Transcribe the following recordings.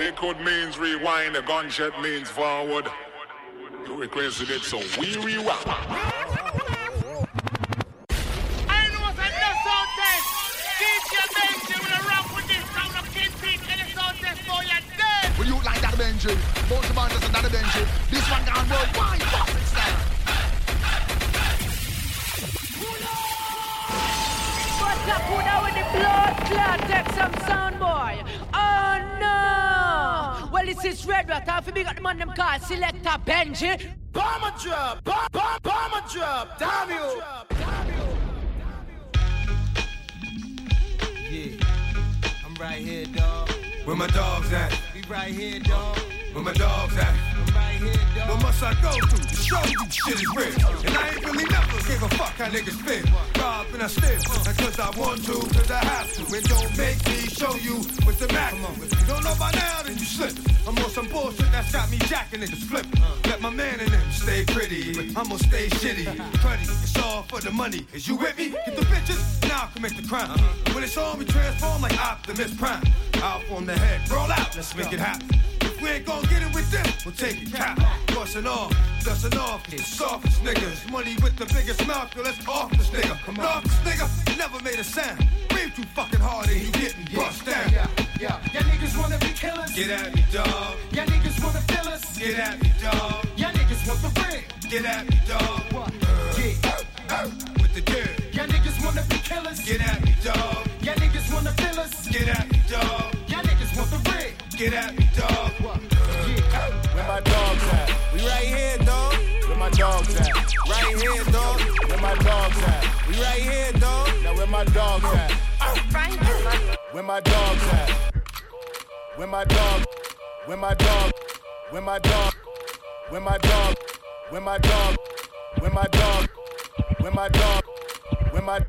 Liquid means rewind, the gunshot means forward. You requested it, so we rewind. Benji. Both the band doesn't that Benji. This one gone worldwide. Fucking style. What's up, who now with the blood clot? Take some sound, boy. No! Well, this is Red Rat. Half of me got the man them called Selector Benji. Bomber drop, bomb, bomb, bomber drop. Damn you. Yeah, I'm right here, dog. Where my dogs at? We right here, dog. Where my dogs at? What must I go through to show you shit is real? And I ain't really never gave a fuck how niggas feel. Rob and I still, not cause I want to, cause I have to. And don't make me show you what the matter. If you don't know by now, then you slip. I'm on some bullshit that's got me jacking niggas flipping. Let my man in them stay pretty. but I'ma stay shitty. Cruddy, it's all for the money. Is you with me? Get the bitches, now I commit the crime. When it's on, we transform like Optimus Prime. Out on the head, roll out, let's make it happen. We ain't gon' get it with them, we'll take it cap. Bustin' off, dustin' off, the softest niggas. Money with the biggest mouth, yo, let's off this nigga. Come on. Off this nigga, never made a sound. Breathe too fucking hard and he getting bust down. Yeah, yeah. Y'all niggas wanna be killers. Get at me, dog. Y'all niggas wanna fill us. Get at me, dog. Y'all niggas want the ring. Get at me, dog. Uh, yeah. With the dirt. Y'all niggas wanna be killers. Get at me, dog. Y'all niggas wanna fill us. Get at me, dog. Get at me, dog. Where my dogs at? We right here, dog. Where my dogs at? Right here, dog. Where my dogs at? We right here, dog. Now where my dogs at? Right here, man. Where my dogs at? Where my dog? Where my dog? Where my dog? Where my dog? Where my dog? Where my dog? Where my dog? Where my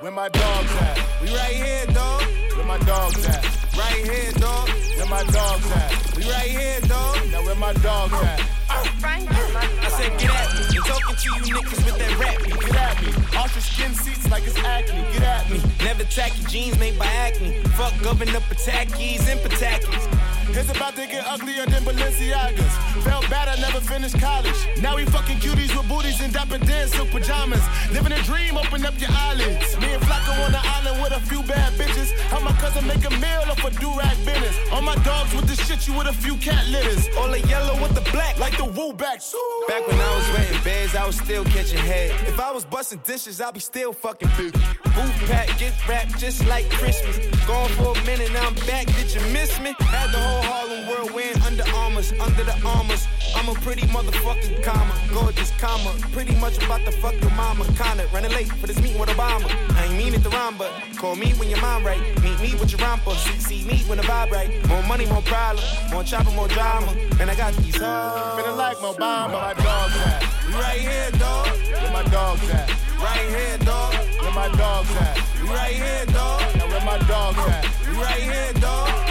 Where my dogs at? We right here, dog. Where my dogs at? Right here, dog. Where my dogs at? We right here, dog. Now where my dogs at? Right here, man. I said, get at me. You talking to you niggas with that rap. beat. Get at me. Ultra skin seats like it's acne. Get at me. Never tacky jeans made by acne. Fuck governor Patakis and Patakis. It's about to get uglier than Balenciagas. Felt bad I never finished college. Now we fucking cuties with booties and dapper dance silk pajamas. Living a dream, open up your eyelids. Me and Flacko on the island with a few bad bitches. How my cousin make a meal off a do-rag business. All my dogs with the shit you with a few cat litters. All the yellow with the black. Like the woo backs. Back when I was renting beds, I was still catching head. If I was busting dishes, I'd be still fucking big. Booth pack, get wrap, just like Christmas. Gone for a minute, now I'm back. Did you miss me? Had the whole Harlem world wearing Under Armours, under the armors. I'm a pretty motherfucking comma, gorgeous comma. Pretty much about to fuck your mama. Kinda running late for this meeting with Obama. I ain't mean it to rhyme, but call me when your mind right. Meet me with your romper. See, see me when the vibe right. More money, more problem. More chopper, more drama. And I got these hoes. Feeling like Obama. Where my dogs at? We right here, dog. Where my dogs at? Right here, dog. Where my dogs at? We right here, dog. Now where my dogs at? We right here, dog.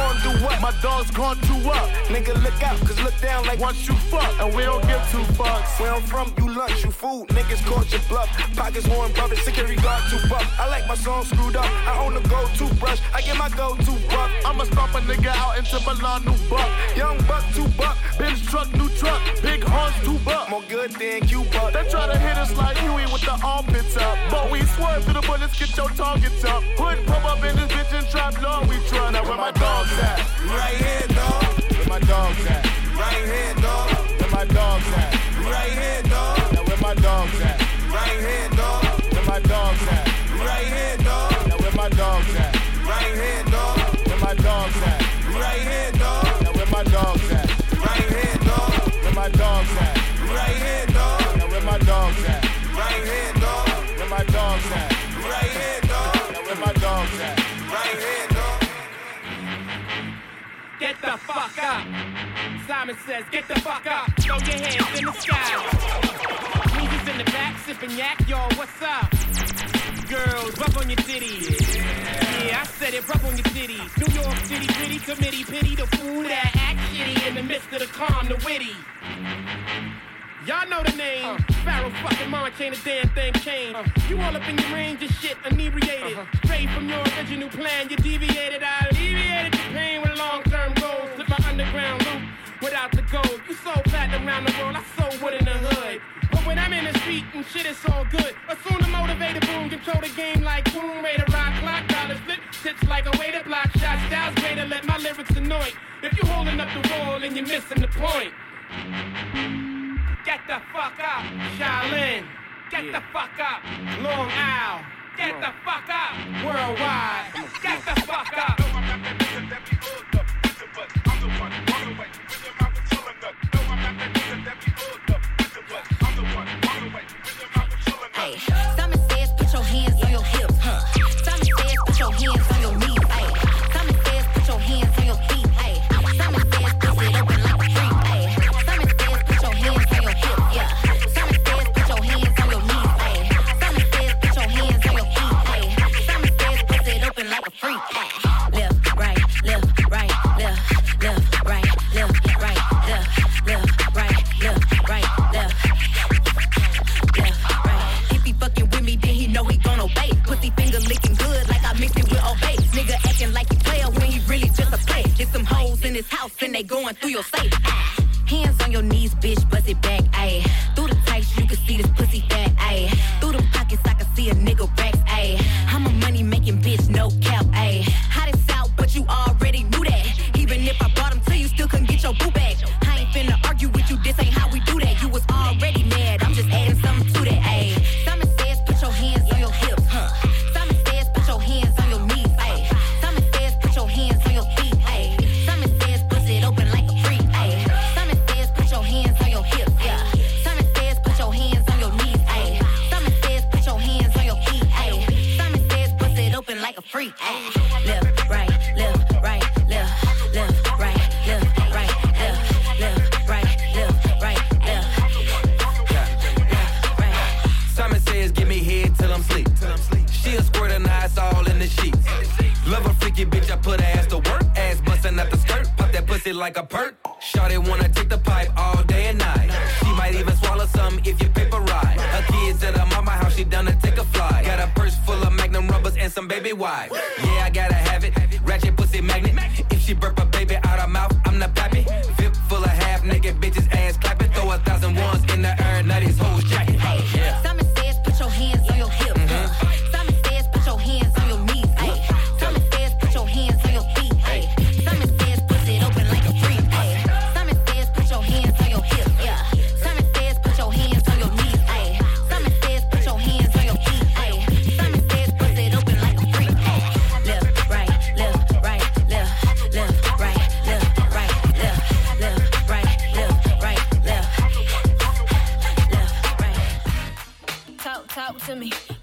Gon' do what? My dog's gon' do up. Nigga, look out, cause look down like Once you fuck, and we don't give two fucks. Where I'm from, you lunch, you food. Niggas caught your bluff. Pockets worn, brothers, security guard, two buck. I like my song screwed up. I own a gold toothbrush. I get my go to buck. I'ma stomp a nigga out into Milan, new buck. Young buck, two buck. Benz truck, new truck. Big horns, two buck. More good than you, buck. They try to hit us like Huey with the armpits up. But we swerve through the bullets, get your targets up. Hood pop up in this bitch and trap long we try. Now where my dogs at? Right here, dog. Where my dogs at? Right here, dog. Where my dogs at? Right here, dog. Now where my dogs at? Right here, dog. Where my dogs at? Right here, dog. Now where my dogs at? Right here, dog. Where my dogs at? Right here, dog. Now where my dogs at? Right here, dog. Where my dogs at? Right here, dog. Now where my dogs at? Right here, dog. Where my dogs at? Get the fuck up. Simon says, get the fuck up. Throw your hands in the sky. Niggas in the back sipping yak, yo, what's up? Girls, rub on your titties. Yeah, I said it, rub on your titties. New York City, gritty committee, pity the fool that act shitty in the midst of the calm, the witty. Y'all know the name. Uh. Pharaoh fucking mind can't a damn thing change. Uh. You all up in your range of shit, inebriated. Uh-huh. Straight from your original plan, you deviated. I deviated the pain with long-term goals. Slip my underground loop without the gold. You so fat around the world, I so wood in the hood. But when I'm in the street and shit, it's all good. Assume the motivator boom, control the game like boom, rate a rock, clock, dollar flip, tips like a way to block shot, styles way to let my lyrics annoy. If you holding up the wall and you're missing the point. Get the fuck up. Shaolin. Get yeah. the fuck up. Long Isle. Get the fuck up. Worldwide. Get the fuck up.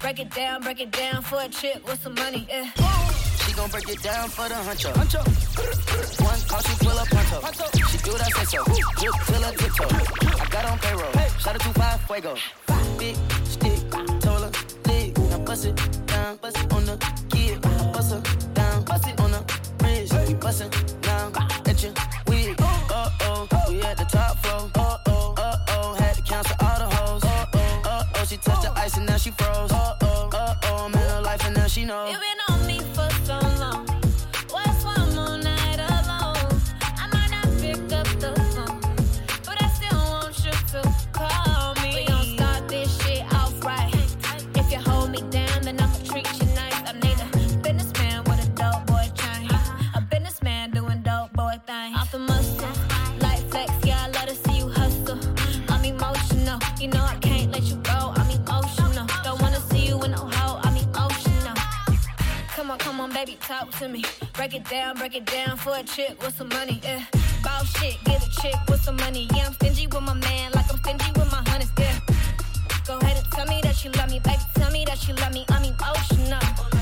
Break it down, break it down for a chick with some money, yeah. She gon' break it down for the hunter. One call, she pull up hunter? She do that say so. Look till her tiptoe. I got on payroll. Hey. Shout out to Five Fuego. Five. Big stick, taller, thick. Now bust it down, bust it on the kid. Bust her down, bust it on the bridge. Hey. Bust it talk to me. Break it down, break it down for a chick with some money. Yeah. Ball shit, get a chick with some money. Yeah, I'm stingy with my man, like I'm stingy with my honey. Yeah. Go ahead and tell me that you love me, baby. Tell me that you love me. I'm emotional. Oh,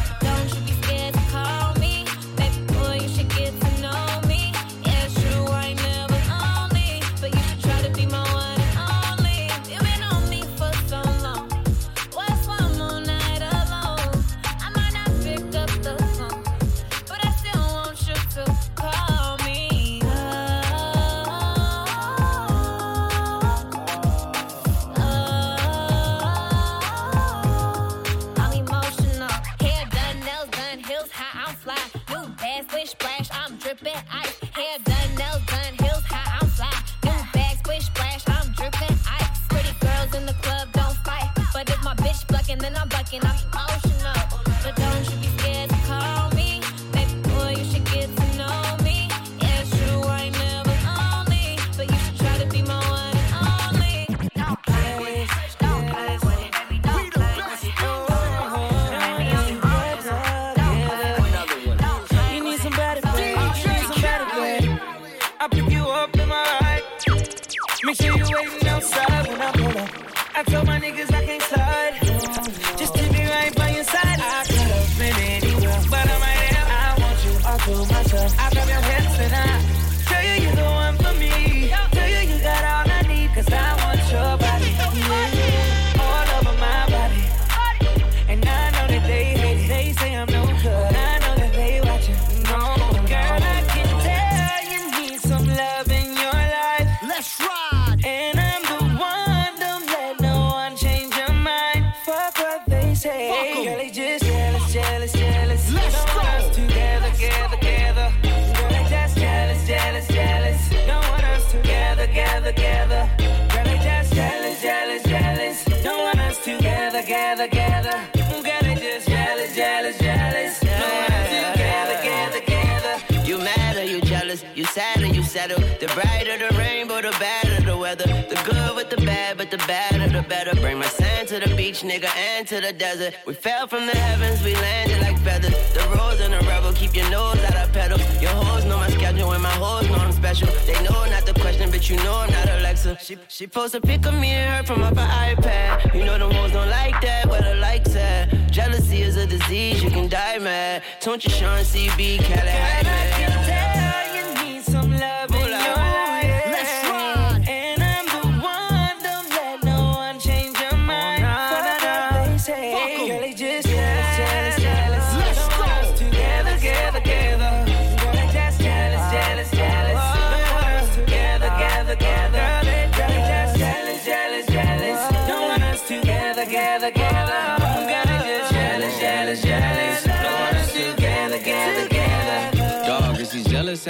better. Bring my sand to the beach, nigga, and to the desert. We fell from the heavens, we landed like feathers. The rose and the rebel, keep your nose out of pedal. Your hoes know my schedule, and my hoes know I'm special. They know not the question, but you know I'm not Alexa. She, she post a pic of me and her from up her iPad. You know them hoes don't like that, where the likes at. Jealousy is a disease, you can die mad. Don't you Sean CB, Cali I can tell you need some love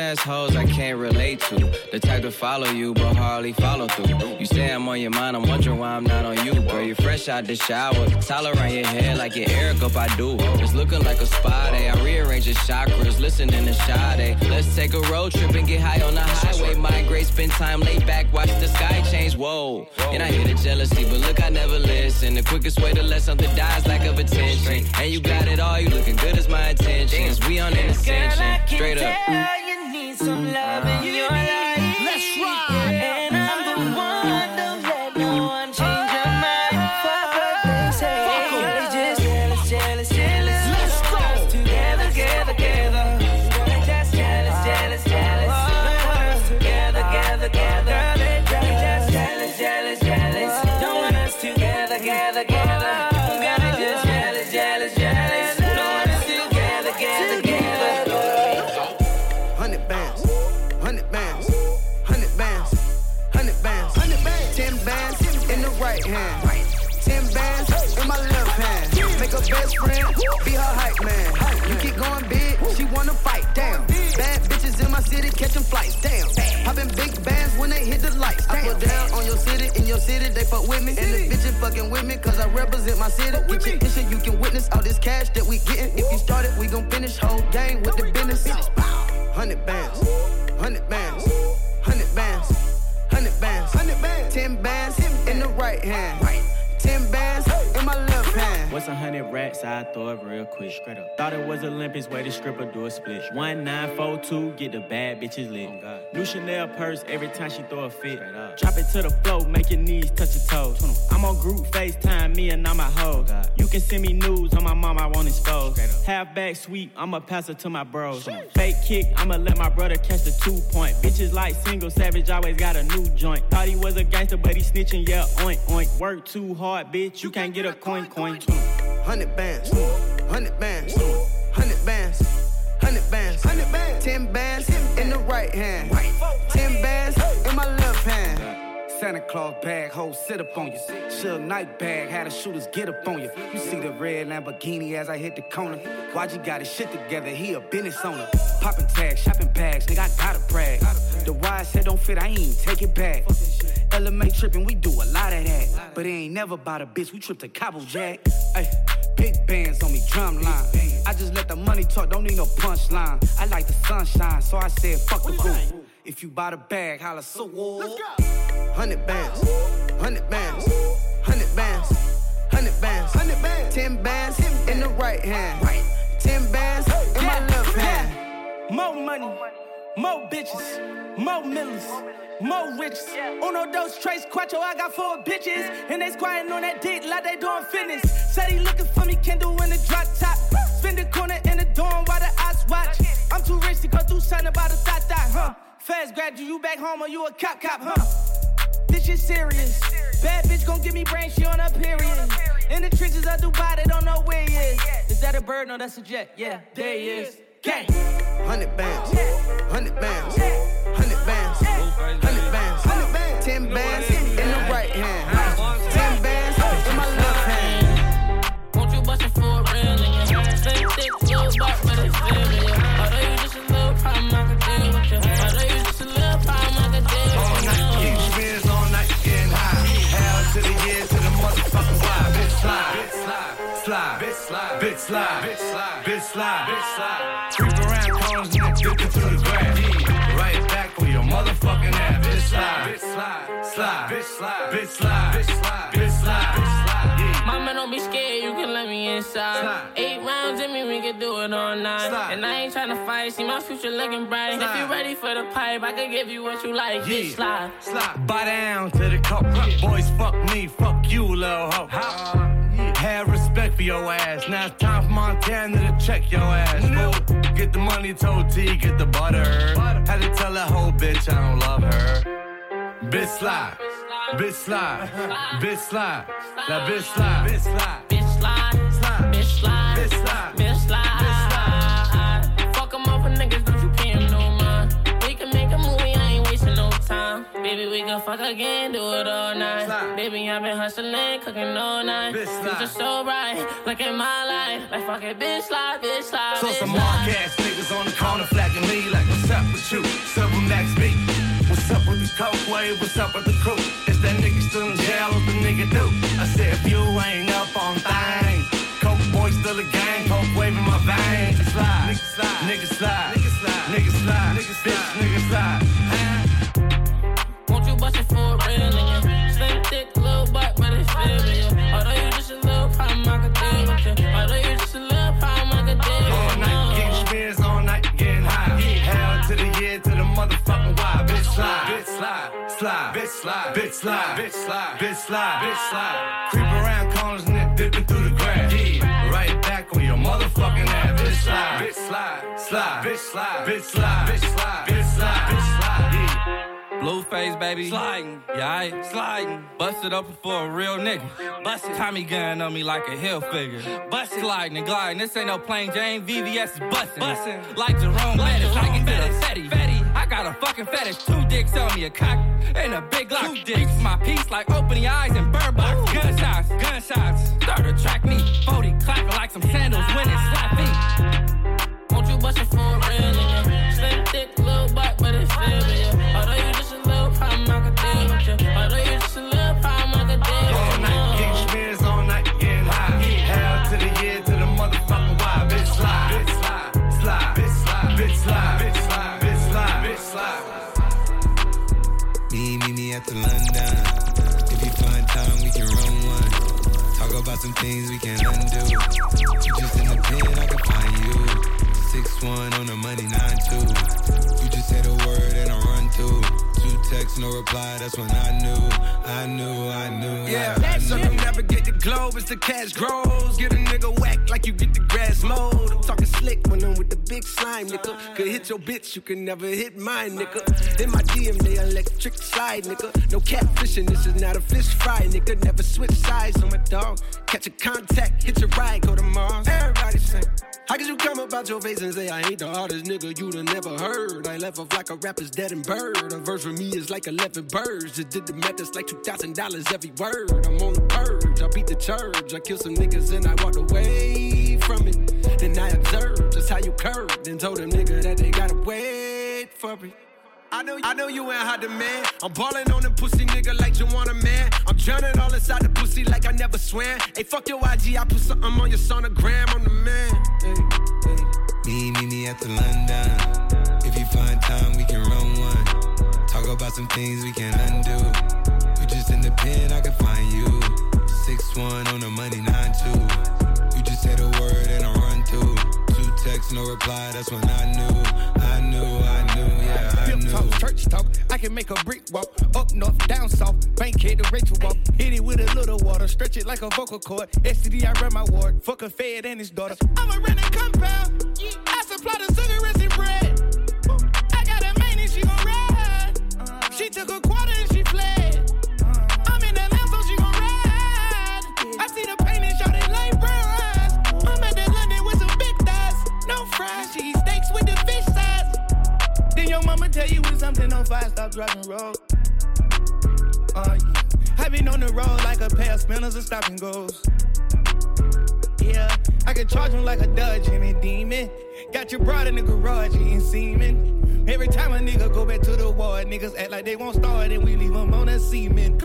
assholes I can't relate to. The type to follow you, but hardly follow through. You say I'm on your mind, I'm wondering why I'm not on you. Girl, you're fresh out the shower. Towel around your head like your Eric up, I do. It's looking like a spa day. I rearrange your chakras, listening to Sade. Let's take a road trip and get high on the highway. Migrate, spend time laid back, watch the sky change. Whoa. And I hear the jealousy, but look, I never listen. The quickest way to let something die is lack of attention. And you got it all, you looking good as my intentions. We on an ascension. Straight up. Some love in your life. Down on your city, in your city they fuck with me, and the bitches fucking with me, cause I represent my city. Get your issue, you can witness all this cash that we getting. If you started, we gon' finish whole gang with the business. Hundred bands, hundred bands, hundred bands, hundred bands, hundred bands, ten bands in the right hand, What's a hundred racks? I throw it real quick. Straight up. Thought it was Olympics, way stripper do a split. One nine four two, get the bad bitches lit. New Chanel purse every time she throw a fit. Drop it to the floor, make your knees touch your toes. I'm on group FaceTime, me and all my hoes. You can send me news on my mom, I won't expose. Half back sweep, I'ma pass it to my bros. Fake kick, I'ma let my brother catch the two point. Bitches like single savage, always got a new joint. Thought he was a gangster, but he snitching, yeah, oink oink. Work too hard, bitch, you can't get a coin coin coin. Hundred bands, hundred bands, hundred bands, hundred bands, hundred bands, ten bands in the right hand, Santa Claus bag, hoe sit up on you. Suge Knight bag, had the shooters get up on you. You see the red Lamborghini as I hit the corner. YG got his shit together, he a business owner. Popping tags, shopping bags, nigga, I gotta brag. The wide said don't fit, I ain't take it back. LMA tripping, we do a lot of that. But it ain't never bought a bitch, we trip to Cabo Jack. Ay, big bands on me, drum line. I just let the money talk, don't need no punchline. I like the sunshine, so I said fuck the roof. If you buy the bag, holla so. Hundred bands, hundred bands, hundred bands, hundred bands, hundred bands, ten bands in the right hand, ten bands in my left hand. More money, more bitches, more millies. More riches. Uno, dos, tres, cuatro, I got four bitches. And they squatting on that dick like they doing fitness. Said he looking for me, Kendall in the drop top. Spin the corner in the dorm while the eyes watch. I'm too rich to go through something about a thought thought, huh? Fast grad, you, you back home or you a cop cop, huh? This shit serious. Bad bitch gon' give me brain, she on her period. In the trenches of Dubai, they don't know where he is. Is that a bird? No, that's a jet. Yeah, there he is. Gang. Hundred bands, hundred bands, hundred bands, hundred bands, hundred bands, ten bands in the right hand, ten bands in my left hand. Won't you bust it for a real nigga? Slim thick, little butt, slide, bitch slide, bitch slide, bitch slide, bitch slide. Creep around corners and then dipping through the grass. Yeah. Right back on your motherfucking ass. Bitch slide, bitch slide, slide, bitch slide, bitch slide, bitch slide, bitch slide, bitch slide. Yeah. Mama, don't be scared, you can let me inside. Eight rounds in me, we can do it all night. Slide. And I ain't tryna fight, see my future looking bright. If you ready for the pipe, I can give you what you like. Bitch, slide. slide. Buy down to the coke. Boys, fuck me, fuck you, little hoe. Uh-huh. Have respect for your ass. Now it's time for Montana to check your ass. fool. Get the money, told T, get the butter. Had to tell that whole bitch I don't love her. Bitch slide, bitch slide, bitch slide, that bitch slide, bitch slide, Bitch, slide. Bitch, slide. bitch slide. Bitch, slide. Fuck 'em up for niggas, don't you pay Baby, we gon' fuck again, do it all night. Slide. Baby, I've been hustling, cooking all night. Bitch, slide. Future so bright, look at my life. Like fuck it, bitch, slide, bitch, slide. So bitch, some slide. mark ass niggas on the corner flagging me like, what's up with you? Several next beat. What's up with the coke wave? What's up with the crew? Is that nigga still in jail? What the nigga do? I said, if you ain't up on things, coke boy still a gang, coke wave in my veins. Nigga slide, nigga slide, nigga slide, nigga slide, nigga slide, nigga slide, nigga slide. Won't you bust for real nigga? Slim thick, little butt, but it's still nigga. Although you just a little problem, I could deal with you. Although you just a little problem, I could deal All night, getting spins all night, getting high. Hell to the year, to the motherfucking why. Bitch slide, bitch slide, slide, bitch slide, bitch slide, bitch slide, bitch slide, bitch slide. Creep around corners and then dipping through the grass. Yeah, right back on your motherfucking ass. Bitch slide, bitch slide, slide, bitch slide, bitch slide, bitch slide, bitch slide, bitch slide. Yeah. Blueface, baby. Sliding. Yeah, I sliding. Busted up for a real nigga. Busted. Tommy gun on me like a hill figure. Busted. Sliding and gliding. This ain't no plain Jane. VVS is busting. Busting. Like Jerome Bettis. I can get a fetty. Fetty. I got a fucking fetish. Two dicks on me, a cock and a big lock. Two dicks. my piece like opening your eyes and burn box. Gunshots. Gunshots. Start to track me. 40 clapping like some sandals when it slap me. Won't you bust it for a real nigga? Slim thick, little butt, but it's still nigga. About some things we can undo. You just in the pen, I can find you. Six one on the money, nine two. You just say the word and I run through. Two texts, no reply. That's when I knew, I knew, I knew. Yeah, I, I some knew. never get the globe as the cash grows. Get a nigga whack like you get the grass mowed. I'm talking slick when I'm with the big slime, nigga. Could hit your bitch, you can never hit mine, nigga. In my DM, they electric slide, nigga. No catfishing, this is not a fish fry, nigga. Never switch sides on my dog. Catch a contact, hit your ride, go to Mars. Everybody sing. How could you come about your face and say I ain't the hardest nigga you'd have never heard? I left off like a rapper's dead and bird. A verse for me is like 11 birds. Just did the math, it's like $2,000 every word. I'm on the purge, I beat the church. I kill some niggas and I walked away from it. Then I observed just how you curved and told a nigga that they gotta wait for me. I know, I know you ain't hot demand. I'm ballin' on them pussy nigga like you want a man. I'm drowning all inside the pussy like I never swam. Hey, fuck your IG, I put something on your sonogram. I'm the man. Hey, hey. Me, me, me at the London. Talk about some things we can undo. You just in the pen, I can find you. Six one on the money, nine two. You just say the word and I run through. Two texts, no reply. That's when I knew, I knew, I knew, yeah, I Pimp knew. Talk, church talk, I can make a brick walk. Up north, down south, bank head to Rachel walk. Hit it with a little water, stretch it like a vocal cord. STD, I run my ward. Fuck a fed and his daughter. I'ma rent a compound. I supply the sugar. been on fire, stop driving road. Oh, yeah. I've been on the road like a pair of spinners and stopping goes. Yeah, I can charge them like a Dutch and a demon. Got you brought in the garage, and semen. Every time a nigga go back to the war, niggas act like they won't start and we leave them on that semen.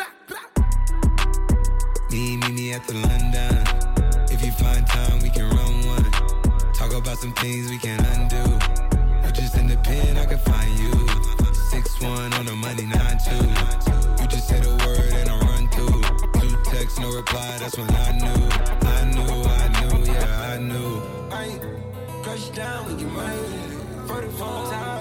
Me, me, me at the London. If you find time, we can run one. Talk about some things we can undo. You just in the pen, I can find you one on the money, nine two. You just say the word and I run through. Two texts, no reply, that's when I knew. I knew, I knew, yeah, I knew. I crush down with your mind. For the phone time.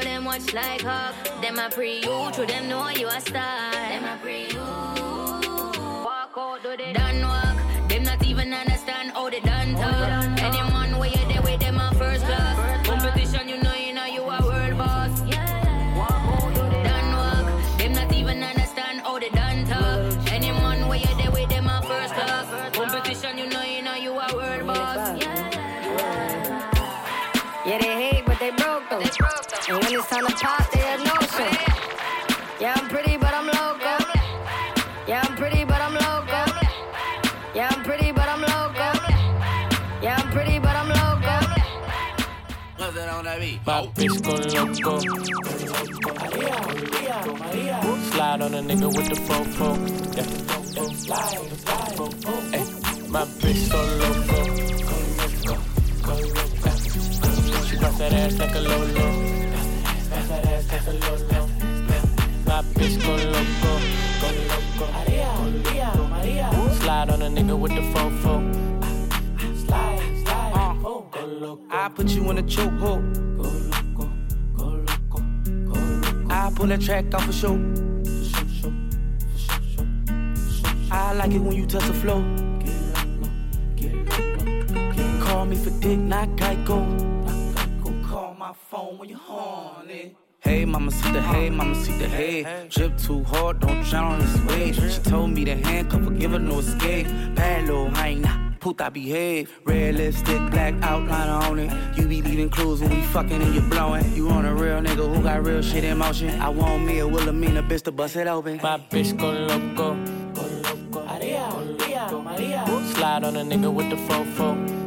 much like hug. Them a pre you, true them know you a star. Them a pre you. Walk out, do they done walk? Them not even understand how they done talk. And when it's time to pop, they have notion. Yeah, I'm pretty, but I'm loco. Yeah, I'm pretty, but I'm loco. Yeah, I'm pretty, but I'm loco. Yeah, I'm pretty, but I'm loco. What's that on that beat? My bitch go loco. Slide on a nigga with the fofo. Yeah. Slide, slide. Ay, my bitch go loco. Yeah. She bust that ass like a lolo. Bust that ass like a lolo. My bitch go loco. Go loco. Maria, Maria, Slide on a nigga with the fofo. Slide, slide. Uh. Go loco. I put you in a chokehold. I pull that track off a show. I like it when you touch the flow. Call me for dick, not Geico. Call my phone when you're horny. Hey, mama, see the hey, mama, see the hey. Drip too hard, don't drown on this wave. She told me to handcuff her, give her no escape. Bad little hyena, puta behave. Red lipstick, black outline on it. You be leaving clues when we fucking and you blowing. You on a real nigga who got real shit in motion. I want me a Wilhelmina bitch to bust it open. My bitch go loco. Go loco. Slide on a nigga with the fofo. Yeah.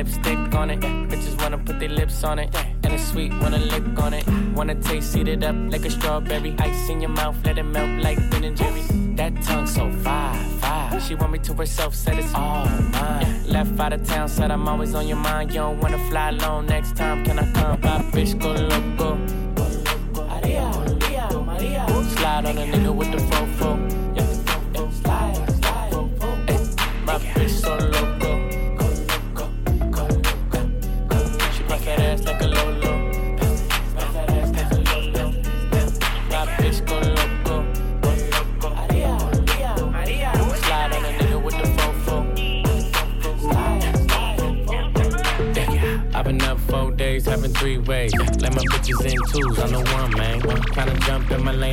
Lipstick on it. Yeah. Bitches wanna put their lips on it. And it's sweet, wanna lick on it. Wanna taste, eat it up like a strawberry. Ice in your mouth, let it melt like Ben and Jerry's. That tongue so fire, fire. She want me to herself, said it's all mine. Left out of town, said I'm always on your mind. You don't wanna fly alone next time, can I come? My bitch go loco. Slide on a nigga with the fofo.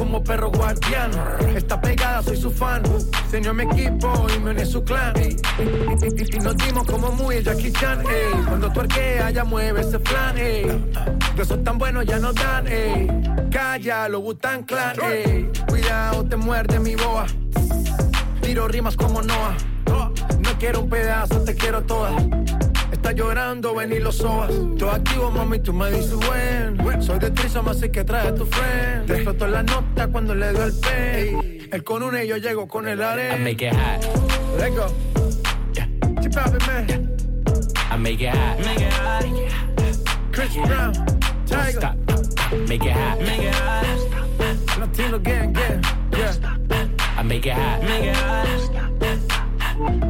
Como perro guardián. Está pegada, soy su fan. Se unió a mi equipo y me uní su clan. Y, nos dimos como muy el Jackie Chan. ey. Cuando tu arquea, ya mueve ese flan. ey. De esos tan buenos ya no dan. ey. Calla, lo Butan Clan. ey. Cuidado, te muerde mi boa. Tiro rimas como Noah. No quiero un pedazo, te quiero toda. Está llorando, ven y lo sobas. Yo activo, mami, tú me dices buen. Soy de Trisom, así que trae a tu friend. Te explotó la nota cuando le doy el pen. Él con una y yo llego con el I arena. make it hot. Let's go. Keep poppin', man. I make it hot. Make it hot. Chris Brown, Don't Tiger. stop. Make it hot. Make it hot. Latino gang, gang. Yeah. I make it hot. Make it hot.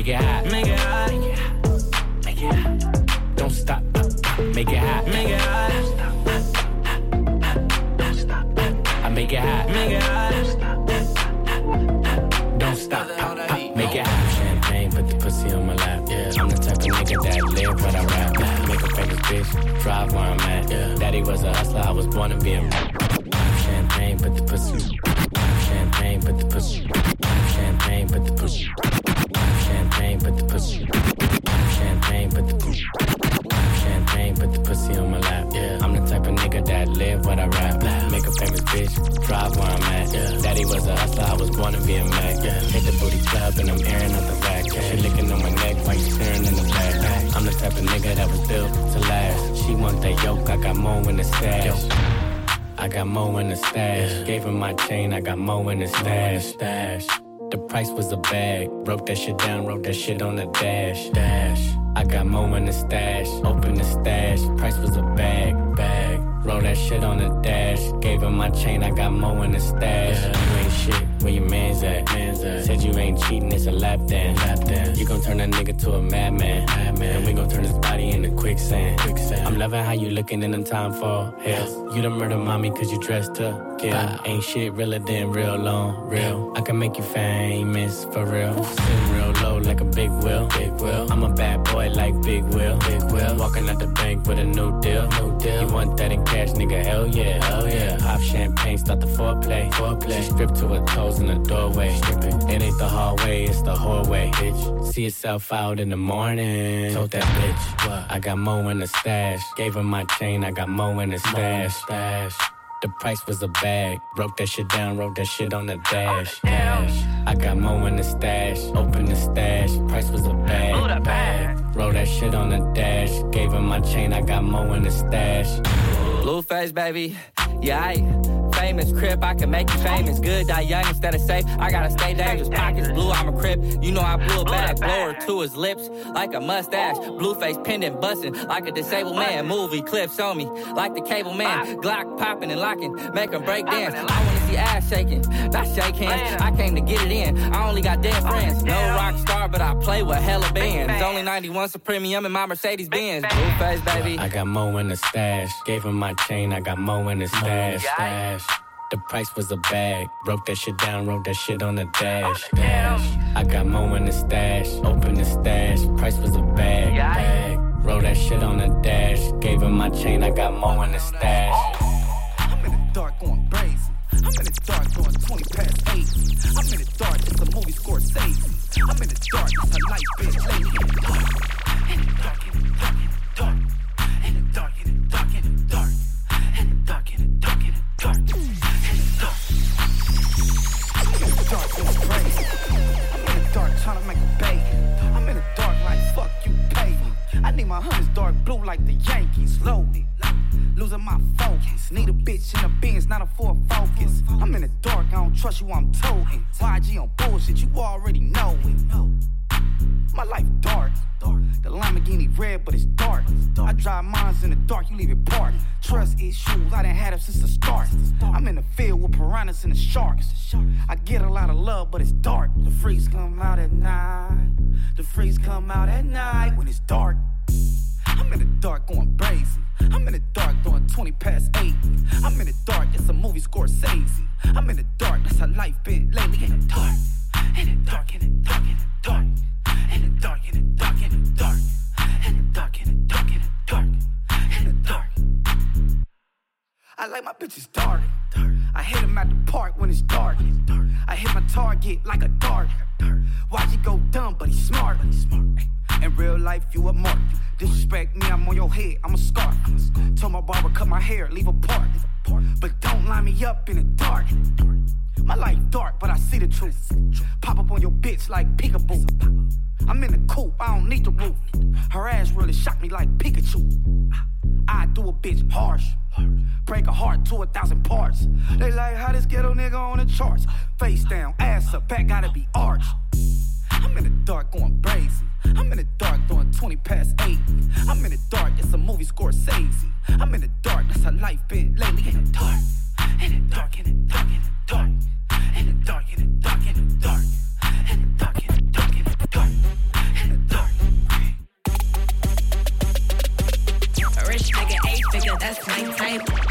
Make it hot. Make it hot. Make it hot. Don't stop. Uh, uh, make it hot. Make it hot. Uh, I make it hot. Make it hot. Don't stop. Make it hot. Champagne, put the pussy on my lap. Yeah. I'm the type of nigga that live what I rap. Make a famous bitch, drive where I'm at. Yeah. Daddy was a hustler, I was born to be a Champagne, put the pussy. Champagne, put the pussy. Champagne, put the pussy. Champagne, put the pussy. Champagne, put the pussy. Champagne, put the pussy on my lap. Yeah. I'm the type of nigga that live what I rap. Make a famous bitch, drive where I'm at. Yeah. Daddy was a hustler, I was born to be a Mac. Yeah. Hit the booty club and I'm airing out the back. Yeah. She licking on my neck while you staring in the back. I'm the type of nigga that was built to last. She want that yoke, I got more in the stash. I got more in the stash. Gave her my chain, I got more in the stash. Stash. The price was a bag. Broke that shit down, wrote that shit on the dash. Dash. I got more in the stash. Open the stash. Price was a bag. Bag. Roll that shit on the dash. Gave her my chain, I got more in the stash. You ain't shit, where your man's at? Man's at. Said you ain't cheating, it's a lap dance. Lap dance. You gon' turn that nigga to a madman. Madman. And we gon' turn his body into quicksand. Quicksand. I'm loving how you looking in the time for hell. You done murder mommy cause you dressed to kill. Ain't shit realer than real long. Real. I can make you famous for real. Sitting real low like a big wheel. Big wheel. I'm a bad boy like Big Will. Big Will. Walking out the bank with a new deal. New deal. You want that in cash, nigga? Hell yeah. Hell yeah. Pop champagne, start the foreplay. Foreplay. She stripped to a her in the doorway. It ain't the hallway, it's the hallway. Bitch. See yourself out in the morning. Told that bitch, what? I got mo in the stash. Gave her my chain, I got mo in the stash. Stash. The price was a bag. Broke that shit down, wrote that shit on the dash. Dash. I got mo in the stash. Open the stash. Price was a bag. Bag. Roll that shit on the dash. Gave her my chain, I got mo in the stash. Blueface, baby. Yeah, I famous crip, I can make you famous. Good, die young instead of safe. I gotta stay dangerous. Pockets blue, I'm a crip. You know I blew a bag. Blower to his lips like a mustache. Blueface pendant busting like a disabled man. Movie clips on me like the cable man. Glock popping and locking, make 'em break dance. I wanna see ass shaking, not shake hands. I came to get it in. I only got dead friends. No rock star, but I play with hella bands. Only 91 Supremium in my Mercedes Benz. Blueface, baby. I got more in the stash. Gave him my chain, I got more in the stash. Stash. The price was a bag. Broke that shit down, wrote that shit on the dash. Dash. I got more in the stash. Open the stash. Price was a bag. Bag. Roll that shit on the dash. Gave her my chain, I got more in the stash. I'm in the dark going crazy. I'm in the dark going 20 past 8. I'm in the dark, it's a movie Scorsese. I'm in the dark, it's a light bitch lady. In the dark, in the dark, in the dark. In the dark, in the dark, my hunters dark blue like the Yankees. Loaded. Losing my focus. Need a bitch in the bins, not a Ford Focus. I'm in the dark, I don't trust you, I'm toting. YG on bullshit, you already know it. My life dark. The Lamborghini red, but it's dark. I drive mines in the dark, you leave it parked. Trust issues, I done had them since the start. I'm in the field with piranhas and the sharks. I get a lot of love, but it's dark. The freaks come out at night. The freaks come out at night when it's dark. I'm in the dark going crazy. I'm in the dark doing 20 past 8. I'm in the dark, it's a movie Scorsese. I'm in the dark, that's how life been lately. In the dark, in the dark, in the dark, in the dark. In the dark, in the dark, in the dark. In the dark, in the dark, in the dark. In the dark. I like my bitches dark. I hit 'em at the park when it's dark. I hit my target like a dart. Why'd you go dumb, but he's smart? In real life, you a mark. Disrespect me, I'm on your head, I'm a scar. Told my barber cut my hair, leave a part. but don't line me up in the dark. My life dark, but I see the truth. Pop up on your bitch like peekaboo. I'm in the coop, I don't need the roof. Her ass really shocked me like Pikachu. I do a bitch harsh. Break a heart to a thousand parts. They like how this ghetto nigga on the charts. Face down, ass up, back gotta be arched. I'm in the dark going crazy. I'm in the dark doing 20 past 8. I'm in the dark, it's a movie Scorsese. I'm in the dark, that's how life been lately. In the dark, in the dark, in the dark, in the dark. In the dark, in the dark, in the dark. In the dark, in the dark, in the dark. In the dark. A rich nigga, eight figure, that's my type.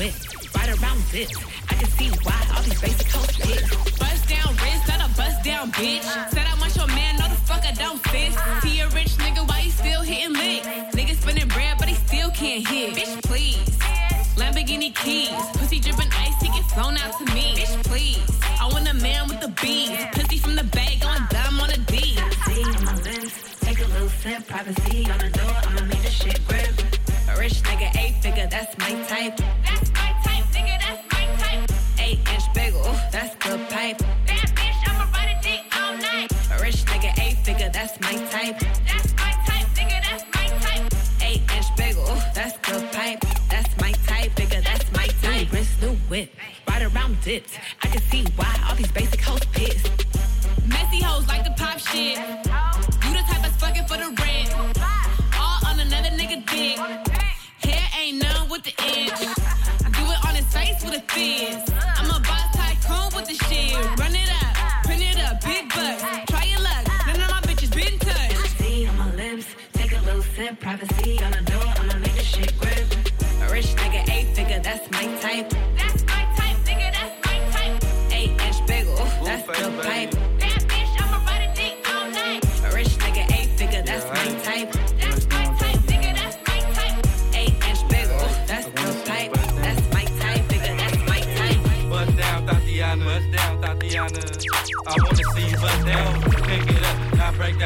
It. Right around this. I can see why all these basic hoes hit. Bust down wrist, not a bust down bitch. Said I want your man, no the fuck I don't sis. See a rich nigga, why he still hitting licks? Nigga spinning bread, but he still can't hit. Bitch, please. Lamborghini keys, pussy dripping ice, he get flown out to me. Bitch, please. I want a man with the bees, pussy from the bag, going dumb on a D. See my lens, take a little sip, privacy on the door, I'ma make the shit grip. Rich nigga, eight figure, that's my type. That's my type. That's my type, nigga, that's my type. Eight inch bagel, that's the pipe. That's my type, nigga, that's my type. New wrist, new whip, right around dips. I can see why all these basic hoes pissed. Messy hoes like to pop shit.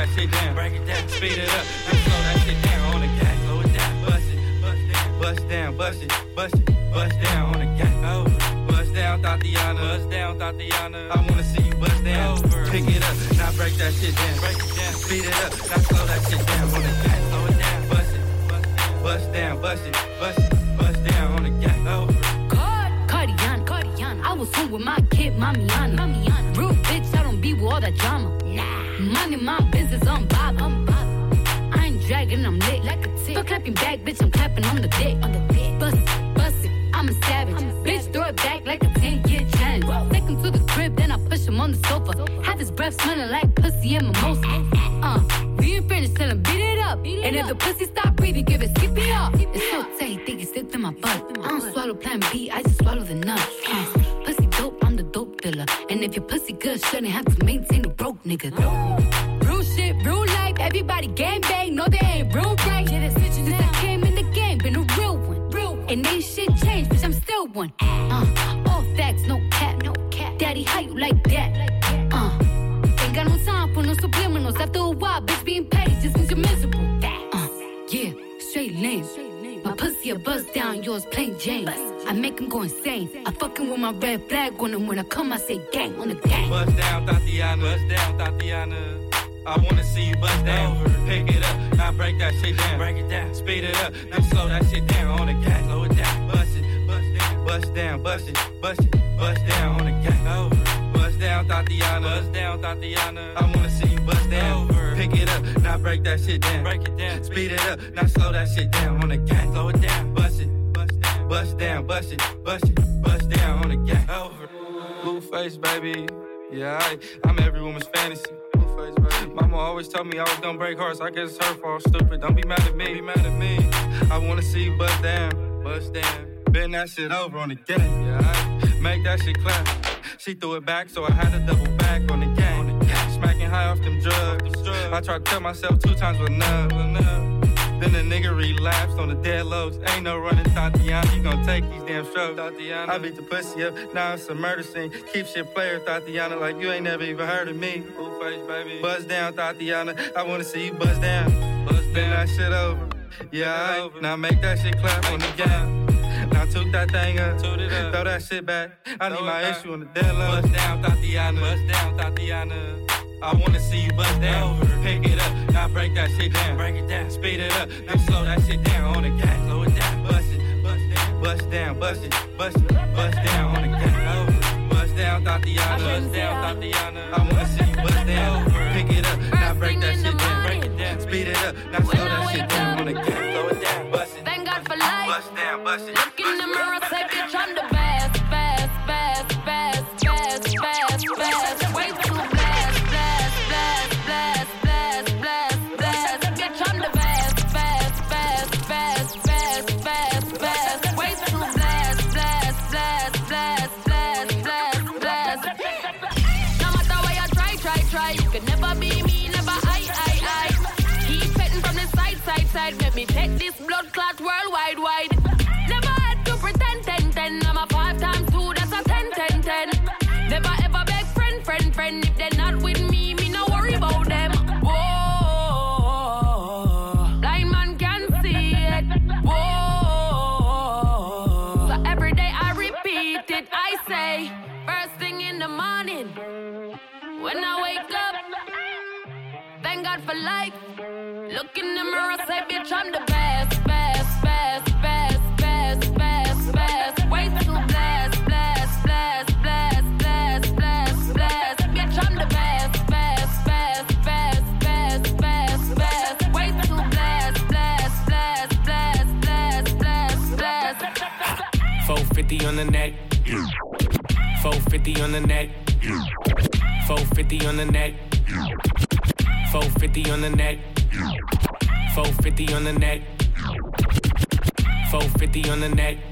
That shit down. Break it down, speed it up, now slow that shit down on the gas. Slow it down, bust it, bust down, bust down, bust it, bust it, bust down on the gas. Oh, bust down, Thotiana. Bust down, Thotiana. I wanna see you bust down. over. Pick it up, now break that shit down. Break it down, speed it up, now slow that shit down on the gas. Slow it down, bust it, bust bust down, bust it, bust it, bust down on the gas. Oh. Cardiana, Cardiana. I was home with my kid, Mamiana. Mamiana. Real bitch, I don't be with all that drama. Money, my business, I'm bob. I'm bob. I ain't dragging, I'm lit. Like a tick. Still clapping back, bitch, I'm clapping on the dick. On the dick. Bust it, bust it, I'm a savage. bitch, throw it back like a 10 year challenge. Take him to the crib, then I push him on the sofa. Have his breath smelling like pussy and mimosa. Uh, we ain't finished, tell him beat it up. and if the pussy stop breathing, give it CPR. It's so tight, think it slipped in my butt. I don't swallow plan B, I just swallow the nuts. Uh, And if your pussy good, shouldn't have to maintain a broke nigga. Real shit, real life, everybody gang bang, no they ain't real right. Yeah, that's Since I came in the game, been a real one. Real And ain't shit changed, bitch, I'm still one. Uh, all facts, no cap, no cap. Daddy, how you like that? Uh, ain't got no time for no subliminals. After a while, bitch, being paid just means you're miserable. Uh, yeah, straight lame. My pussy a buzz down, yours plain Jane. I make him go insane. I fucking with my red flag on him when I come, I say gang on the gang. Bust down, Thotiana. Bust down, Thotiana. I wanna see you bust down. Pick it up, now break that shit down. Break it down, speed it up, now slow that shit down on the gas. Slow it down, bust it, bust down, bust down, bust it, bust it, bust down on the gas. Over. Bust down, Thotiana. Bust down, Thotiana. I wanna see you bust down. Over. Pick it up, now break that shit down. Break it down, speed it up, now slow that shit down on the gas. Slow it down, bust it, bust down, bust down, bust it, bust it, bust down on the gas. Over. Blue face, baby. Yeah, I, I'm every woman's fantasy. Mama always told me I was gonna break hearts. I guess it's her fault. Stupid. Don't be mad at me. Be mad at me. I wanna see you bust down, bust down. Bend that shit over on the game. Yeah, I make that shit clap. She threw it back, so I had to double back on the game. Smacking high off them drugs. I tried to tell myself two times was enough. Then the nigga relapsed on the dead lows. Ain't no running Thotiana. You gon' take these damn strokes, Thotiana. I beat the pussy up. Now it's a murder scene. Keep shit player, Thotiana, like you ain't never even heard of me. Blue face, baby. Buzz down, Thotiana. I wanna see you buzz down. Buzz down. Then that shit over. Yeah, over. Now make that shit clap on the game. Now took that thing up, throw that shit back. I need my issue on the dead low. Bust down, Thotiana. Bust down, Thotiana. I wanna see you bust down. Pick it up, now break that shit down. Break it down, speed it up, now slow that shit down on the gas. Slow it down, bust it, bust down, bust down, bust it, bust it, bust down on the gas. Bust down, Thotiana. Bust down, Thotiana. I'm the best, best, best, best, best, best, best. Way too blessed, blessed, blessed, blessed, blessed, blessed, blessed. Bitch, I'm the best, best, best, best, best, best, best. Way too blessed, blessed, blessed, blessed, blessed, blessed, blessed. 450 on the neck. 450 on the neck. 450 on the neck. 450 on the neck. 450 on the neck. 450 on the neck.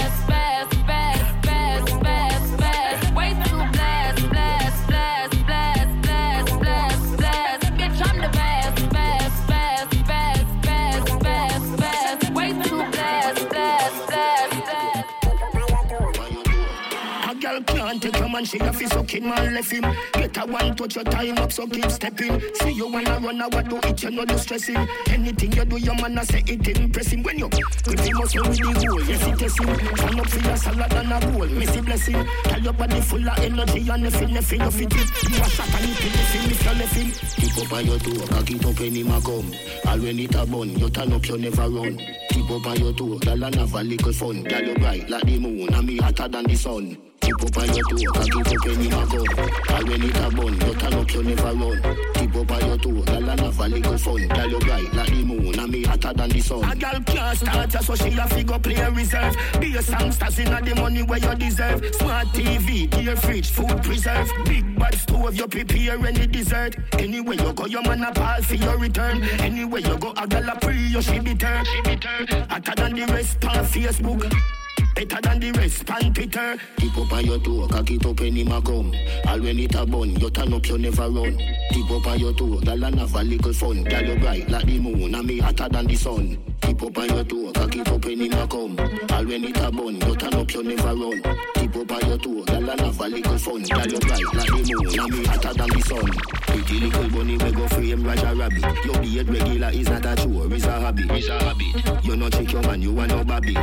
man, she a fi suck him and left him. Get a one touch your time up, so keep stepping. See you wanna run, a what do it, you know you stressing. Anything you do, your man a say it impressing. When you grip him muscle with the goal, yes it is him. Turn up for your salad and a bowl, missy blessing. Tell your body full of energy and nothing, nothing, it. You a shot and you kill the film if you left him. Keep up on your toe, cock it up any ma come. All when it a bun, you turn up, you never run. Keep up on your toe, girl and have a little fun. Girl you bright like the moon, and me hotter than the sun. Up on your toe, cock it up any ma come. All when it a bun, you turn up, you never run. Keep up on your toe, girl and have a little fun. Girl you bright like the moon, and me hotter than the sun. A girl can't start so she a figure play reserve. Be a songsters in the money where you deserve. Smart TV, dear fridge, food preserve. Big bad stove, you prepare any dessert. Anywhere you go, your man a call for your return. Anywhere you go, a girl a pre, you she be turn. Hotter than the rest on Facebook. Better than the rest, pan Peter. Keep up on your toe, cock it up any ma come. All when it a bun, you turn up, you never run. Keep up on your toe, girl and have a little fun. Girl you bright like the moon, and me hotter than the sun. Keep up on your toe, cock it up any ma come. All when it a bun, you turn up, you never run. Keep up on your toe, girl and have a little fun. Girl you bright like the moon, and me hotter than the sun. Pretty little bunny we go frame Roger Rabbit. Your beard regular is not a chore, it's a hobby. It's a hobby. You no chick your man, you want no baby.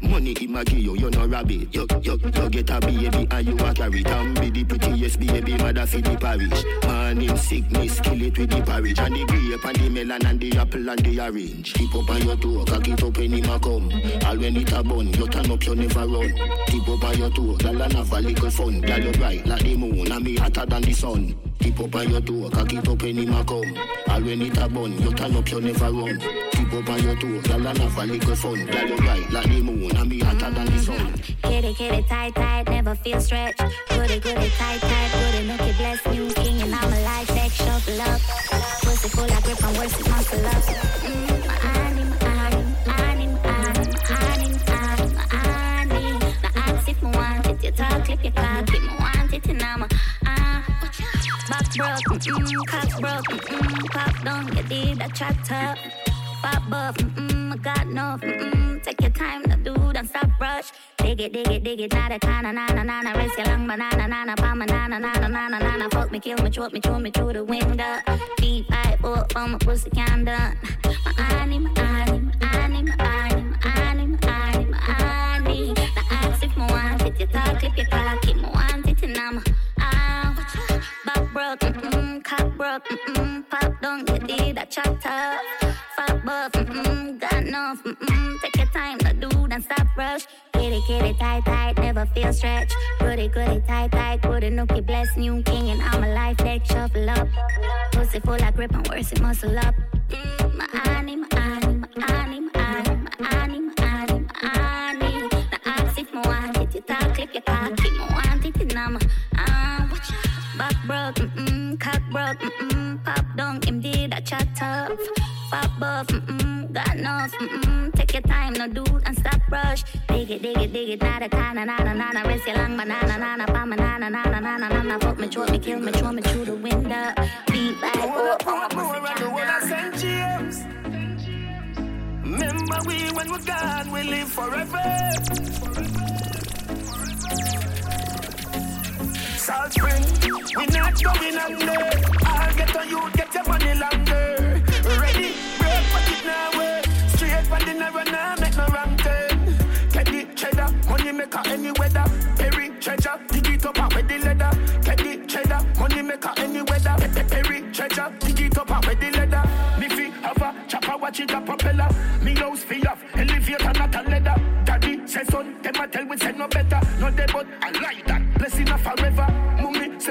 Money a give you, you no rabbit. You, you, you get a baby and you a carry it. And be the prettiest baby mother for the parish. Man him sickness, kill it with the porridge. And the grape and the melon and the apple and the orange. Keep up on your toe, cock it up when him a come. All when it a bun, you turn up, you never run. Keep up on your toe, girl and have a little fun. Girl you bright like the moon and me hotter than the sun. Keep up on your toe, cock it up when him a come. All when it a bun, you turn up, you never run. Keep up on your toe, girl and have a little fun. Girl you bright like the moon moon and me hotter than the sun. Kitty, kitty, tight, tight, never feel stretched. Goody, goody, tight, tight, goody, nookie, bless, new king, and I'm a life, take, shuffle up. Pussy full of grip, I'm worse, it muscle up. Mm, my honey, my my my my my my it, you talk, clip your cock, if me want it, I'm a, ah. Back broke, mm-mm, cock broke, mm-mm, pop down, you did a chat up. Pop buff, mm-mm, I got enough, mm-mm, take your time to do, don't stop rush. Dig it, dig it, dig it, not a kinda, nana, nana, race your long banana, nana, palm, nana, nana, nana, nana, fuck me, kill me, choke me, chew me through the window. Deep five, four, for my pussy can done. My honey, my honey, my honey, my honey, my honey, my honey, my. Now ask if me want it, you talk, clip your cock, keep me want it, and I'm ah, back broke, mm-mm, cock broke, mm-mm, pop down, you did a chat up. Fat buff, mm-mm, got enough, mm-mm, take your time to do, don't stop rush. Kitty, kitty, tight, tight, never feel stretch. Goody, goody, tight, tight, goody, nookie, bless, new king, and I'm a life deck, shuffle up. Pussy full of grip, and worse, it muscle up. Mm, my honey, my honey, my honey, my honey, my honey, my honey, my honey. Now ask if me want it, you talk, clip your cock, keep me broke, mm-mm, pop him did a chat up. Pop buff, mm-mm, got enough, mm-mm, take your time, no do, and stop rush. Dig it, dig it, dig it, nada, kana, nana, nana, rest your long banana, nana, palm, nana, nana, nana, nana, fuck me, choke me, kill me, throw me through the window. Beat by four, four, pussy, St. James. Remember we when we're gone, we live forever. Salt Spring, we not going under. I'll get on you, get your money longer. Ready, break pocket now, way. Straight on the narrow now, make no wrong turn. Get the cheddar, money maker any weather. Perry treasure, dig it up out with the leather. Get the cheddar, money maker any weather. Pe- pe- Perry treasure, dig it up out with the leather. Me fi have a chopper, watch it a propeller. Me house fi have elevator, not a leather. Daddy say son, them a tell we say no better. No dead, but I like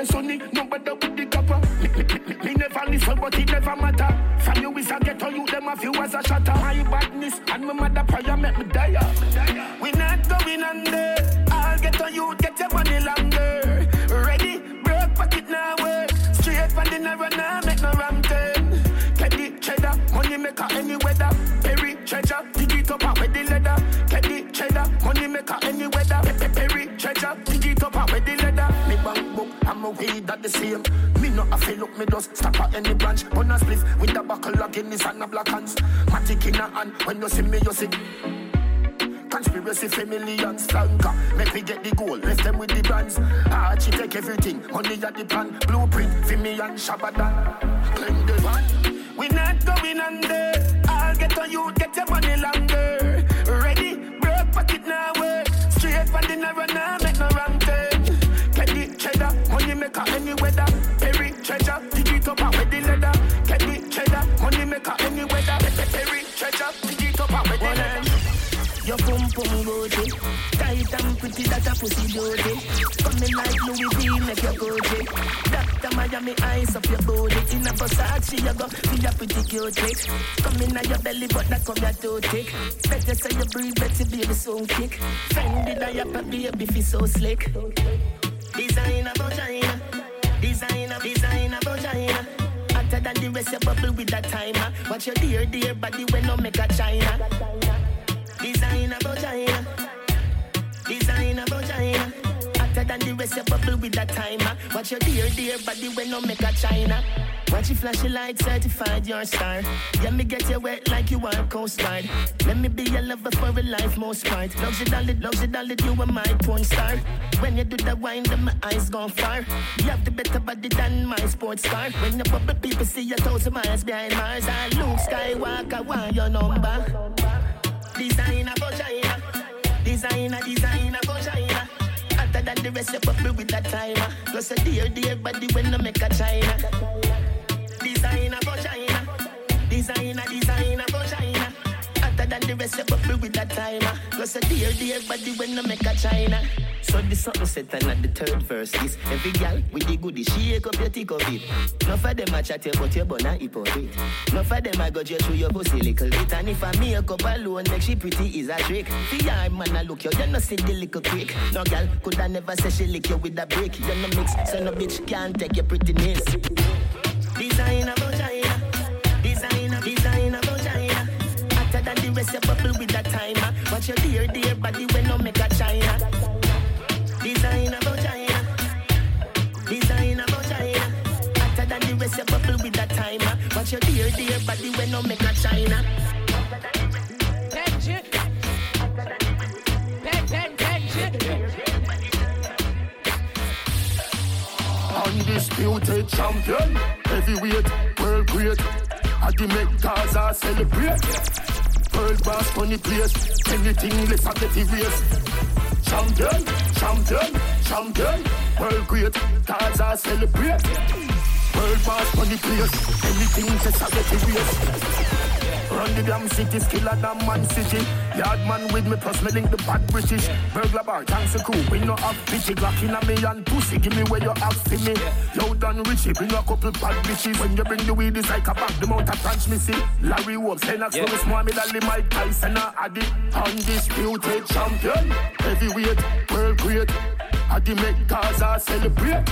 Sonny, no better with the copper. Me, me, me, me, never listen, but it never matter. From you is a ghetto, you them a few as a shatter. My badness and my mother prayer make me die. We not going under. I'll get on you, get your money longer. Ready, broke pocket now, way. Straight from the narrow now, make no wrong turn. Get the cheddar, money maker any weather. Perry treasure, I'm weed that the same. Me not a feel look, me just stop at any branch. On a spliff with a buckle of Guinness and a black hands. Matic in a hand, when you see me, you see. Conspiracy for millions, flanker. Make me get the gold, left them with the brands. Archie take everything, money at the plan. Blueprint for me and Shabada. Claim the one. We not going under. I'll get on you, get your money longer. Ready, broke pocket now, way. Straight from the narrow now, make maker any weather. Perry treasure, dig it up out with the leather. Get the cheddar, money maker any weather. Pe- pe- Perry treasure, dig it up out with the leather. Your pum pum booty, tight and pretty that a pussy beauty. Coming like Louis V, make your booty. Doctor Miami eyes up your booty. In a Versace, you go be a pretty cutie. Eh? Come in your belly, but that come your too thick. Eh? Better say you breathe, better baby soon kick. Fendi diaper, baby feel so slick. Than the rest, you bubble with that timer. Watch your dear, dear body when no make a china. Design Designer vagina. Designer vagina. Hotter than the rest, you bubble with that timer. Watch your dear, dear body when no make a china. Watch you flash your light, certified your star. Yeah, me get you wet like you are Coast Guard. Let me be your lover for a life, most part. Loves you, darling, loves you, darling, you are my porn star. When you do the wine, then my eyes gone far. You have the better body than my sports car. When you bubble, people see you thousand miles behind Mars. I ah, Luke Skywalker, want your number. Designer vagina. Designer, designer vagina. Hotter than the rest, you bubble with that timer. Plus a dear, dear body when I make a china. Designer vagina. Designer, designer vagina. Hotter than the rest of bubble with that timer. Plus a dear, dear body when I make a China. So this something set and at the third verse is every gal with the goodie shake up your tick of it. Enough of them a chat you but you born a hypocrite. Enough of them a go just through your pussy little bit. And if I make up alone make she pretty is a trick. For your man I look you, you no see the little quick. No gal could I never say she lick you with a brick. You no mix, so no bitch can't take your prettiness. Designer vagina, designer, designer vagina. Hotter than the rest of bubble with that timer. Watch your dear, dear body when no make a China. Designer vagina, designer vagina. Hotter than the rest of bubble with that timer. Watch your dear, dear body when no make a China. Undisputed champion, heavyweight, world great. I the make Gaza celebrate. World boss funny place, anything less than the race. Champion, champion, champion, world great. Gaza celebrate. World boss funny place, anything less than the race. Run the damn city, skiller than man city. Yard man with me, plus me link the bad British. Burglar bar, thanks a crew. We no have pity. Glock in a me and pussy. Give me where you have for me. Yo, done Richie, bring a couple bad bitches. When you bring the weed, it's like a bag. The mount of me see. Larry Wolf, Lennox, yeah. Lewis, Mohammed Ali, Mike Tyson, a Addy. Undisputed champion. Heavyweight, world great. Addy make Gaza celebrate.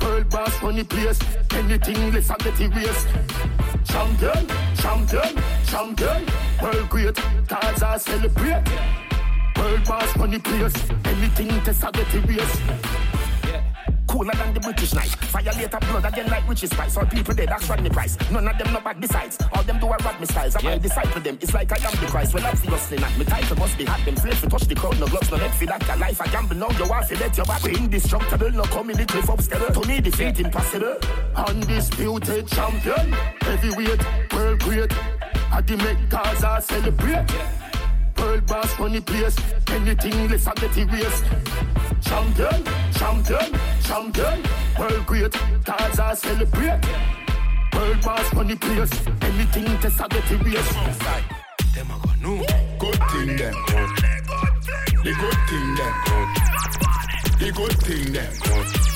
World boss funny place. Anything less than get erased. Champion, champion, champion. World great. Gaza celebrate. World boss funny place. Anything test I get erased. Cooler than the British knife. Violate a blood again like Richie Spice. All people dead, that's Rodney Price. None of them no bad besides. All them do a rod me styles. I might disciple them. It's like I am the Christ. Well, obviously not. Me title must be hot. Them flip to touch the crowd. No gloves, no net for that. A life I gamble now. You want to let your back. We indestructible. No come in the cliff upstairs. To me, defeat impossible. Undisputed champion. Heavyweight, world great. I the make Gaza celebrate. World boss funny place. Anything less I get erased. Champion, champion, champion. World great. Gaza celebrate. World boss funny place. Anything test I get erased. Them a go no. Good thing them. The good thing them. The good thing them.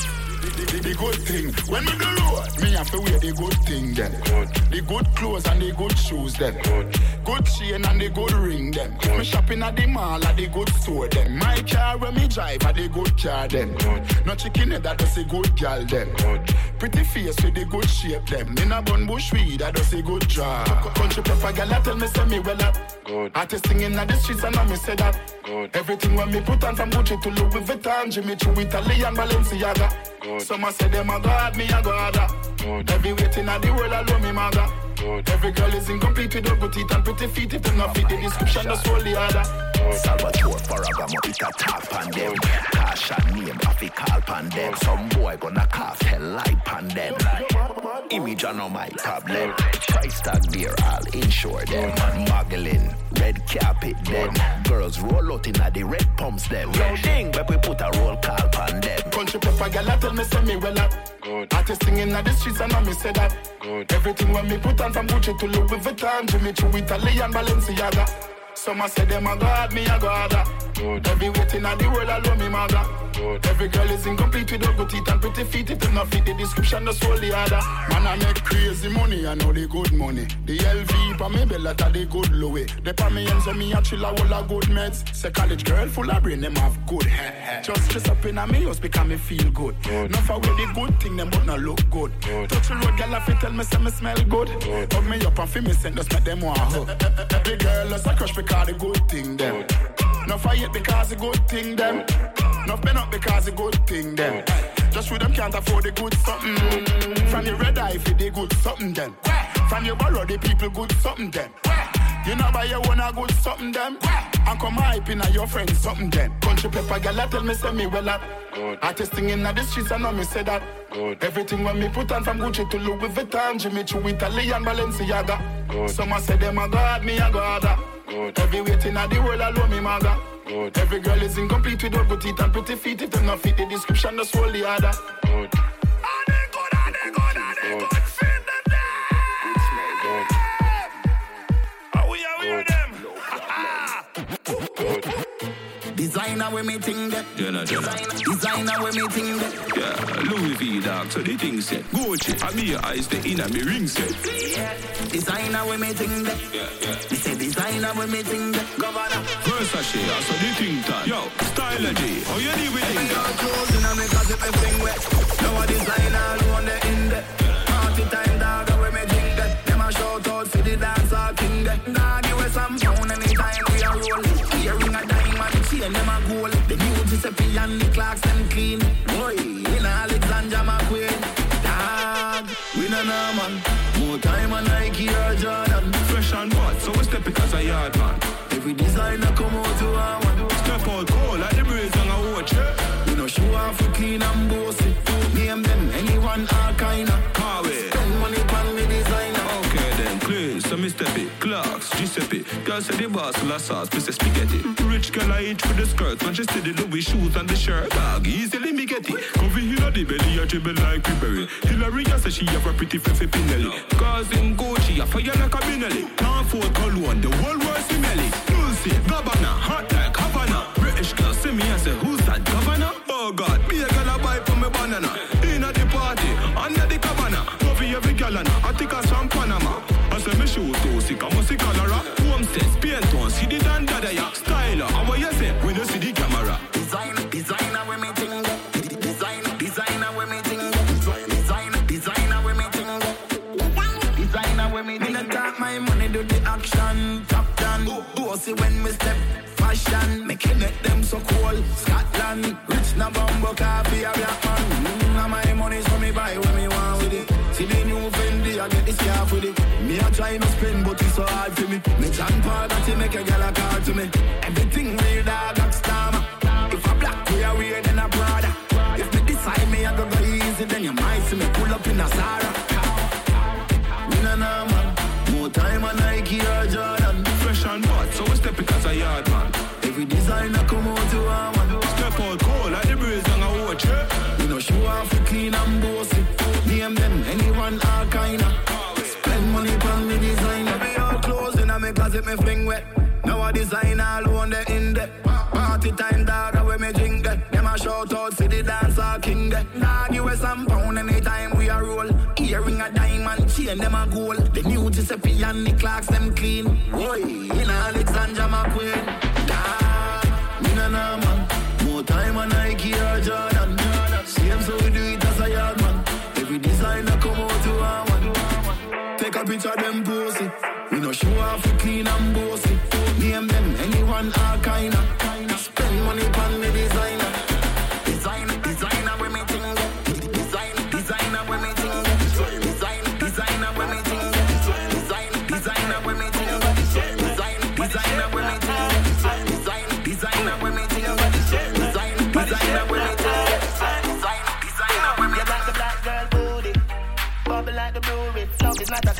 The, the, the good thing. When we do road, me have to wear the good thing then. The good clothes and the good shoes then. Good Good chain and the good ring then. Me shopping at the mall at the good store then. My car when me drive at the good car then. No chicken head that does a good gal then. Pretty face with the good shape them. In a bun bush weed that does a good job. Country pepper gal that tell me say me well up. Good. Artist singing at the streets and I me say that. Good. Everything when me put on from Gucci to Louis Vuitton, Jimmy Choo, Italian Balenciaga. Some a say them a god, me I go at a god. Every waiting at the world alone me maga. Every girl is incomplete with her good teeth and pretty feet. If them not fit the description, just hold the other. Salvatore Ferragamo, it a tap on them. Cash and name, I fi call pan them. Some boy gonna cough hell light pan them. Image on my problem. Price tag there, I'll insure them. Muggling, red carpet them. Girls roll out in a the red pumps them. Yo ding, but we put a roll call pan them. Country pepper gal a tell me say me well up. Artist singing at the streets and I me say that. Everything when me put on from Gucci to Louis Vuitton, Jimmy Choo, Italian Balenciaga. Some a say them a god, me a god. Every waiting at the world alone me maga. Every girl is incomplete with her good teeth and pretty feet. If them not fit the description, just hold the other. Man, I make crazy money, I know the good money. The LV pa me bella ta the good Louis. The pa me ends on me a chill a whole a good meds. Say college girl full of brain, them have good head. Just dress up in a me house because me feel good. No for with the good thing, them but not look good. Touch the road, girl, I fi tell me say me smell good. Hug me up and feel me send, just make them want. Every girl just a crush because the good thing them. No fight because the good thing them. No been up because the good thing them. Just with them can't afford the good something. From your red eye for the good something then. From your borrow the people good something then. You know buy your own a good something them. And come hype in your friends something then. Country pepper girl I tell me say me well up. Artist thing in the streets I know me say that. Everything when me put on from Gucci to Louis Vuitton, Jimmy Choo, Italian Balenciaga. Some a say them a god, me a god. Every waiting at the world alone me maga. Every girl is incomplete without good teeth and pretty feet. If them not fit the description, just hold the other. Designer with me thing that. Jenna. Designer with me thing that. Yeah, Louis V dog, so the thing set. Gucci, I me eyes, the inner me ring set. Designer with me thing that. Yeah, yeah. Me say designer with me thing that. Governor. Versace, I saw the thing time. Yo, Styler G, how you deal with Hey, things? your clothes in a me closet, me fling wet. Now a designer alone the in there. Party time dog, when me drink that. Them a shout out for the dancer king there. Dog, give us some pound anytime Giuseppe and the Clarks them clean. Boy, in Alexander McQueen. Dog, we no know man. More time on Nike or Jordan. Fresh and hot, so we step because a yard man. Every designer come out to our one. Step out cold like the breeze on a watch. We no show off for clean and Girl say the boss full of sauce, me say spaghetti. Rich girl I eat with the skirt, when she see the Louis shoes and the shirt. Dog, easily me get it. Cover here the belly, I dribble like Creeperry. Hillary, say she have a pretty fefe pinelli. Cause in Gucci, I fire like a Benelli. Can't afford cologne, the world see melly. Lucy, Gabbana, hot like Havana. British girl see me and say, who's that governor? Oh God, be a girl I buy for me banana. Inna the party, under the cabana. Cover every and I think I'm from Panama. I say me shoes too sick, I must see cholera. Homestead, paint tone, see the dandada ya. Styler, and what you say when you see the camera? Designer, designer with me thing. that. Designer, designer with me thing. that. Designer, designer with me thing. Designer with me. Me talk my money, do the action. Top down. Bossy when me step. Fashion, make it make them so cool. Scotland, rich na bumbo coffee a black man. Mm, my money so me buy when me want with it. See the new Fendi, I get this scarf with it. Me a try to spend, but it's so hard for me. And. Name them anyone all kinda. Spend money on the designer. Every all clothes in me closet me fling wet. Now a designer alone the in there. Party time dog where me drink that. Them a shout out the dancer king there. Dog you some pound anytime we a roll. Earring a diamond chain them a gold. The new Giuseppe and the Clarks them clean. Boy, in Alexander McQueen. Dog, me no man. More time on Nike a picture them. We no show off we clean and bossy. Name them anyone all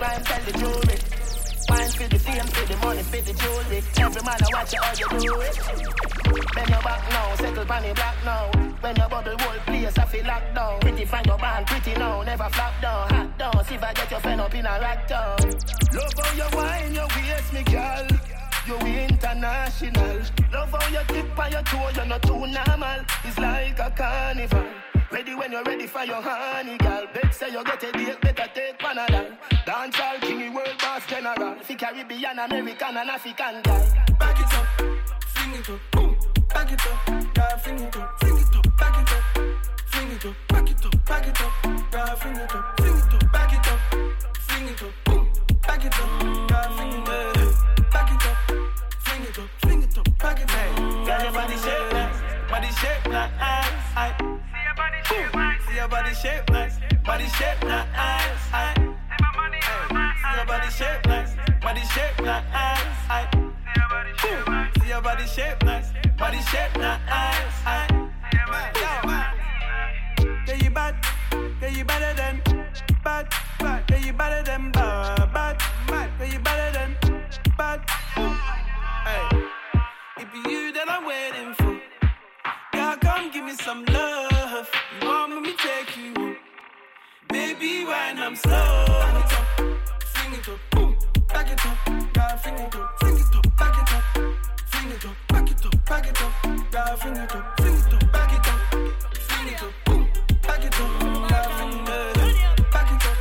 crime, tell the jury. Wine for the fame, for the money, for the jewelry. Every man I watch you how you do it. Bend your back now, settle on the black now. When your bubble whole place, I feel locked down. Pretty find your band, pretty now, never flop down, hot down. See if I get your friend up in a rack down. Love how you wine, your waist, me girl. You international. Love how you tip on your toe, you're not too normal. It's like a carnival. Ready when you're ready for your honey, girl. Bet say you get a date, better take Panadol. Dance all king, world boss general. Fi Caribbean, American, and African guy. Back it up, fling it up, boom. Back it up, girl, fling it up, fling it up, back it up, fling it up, back it up, back it up, girl, fling it up, fling it up, back it up, fling it up, boom. Back it up, girl, fling it up, back it up, fling it up, fling it up, back it up. Girl, your body shape nice, body shape nice, your body shape nice, body shape nice. See your body shape nice, body shape nice. See your body shape nice, body shape nice, I. Yeah, you bad, yeah, you better than bad, bad, yeah, you better than bad, bad, bad, yeah, you better than bad. Hey, be you that I'm waiting for. Girl, come give me some love. be when I'm slow. Back it up, swing it up, boom. Back it up, gotta it up, fling it up, back it up, fling it up, back it up, back it up, gotta it up, swing it up, back it up, swing it up, boom. Back it up, gotta it up, back it up,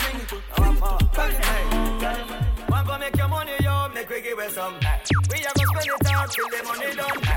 swing it up, fling it up, back it up. Want to make your money, yo? Make we give it some. We are gonna spend it all till the money done.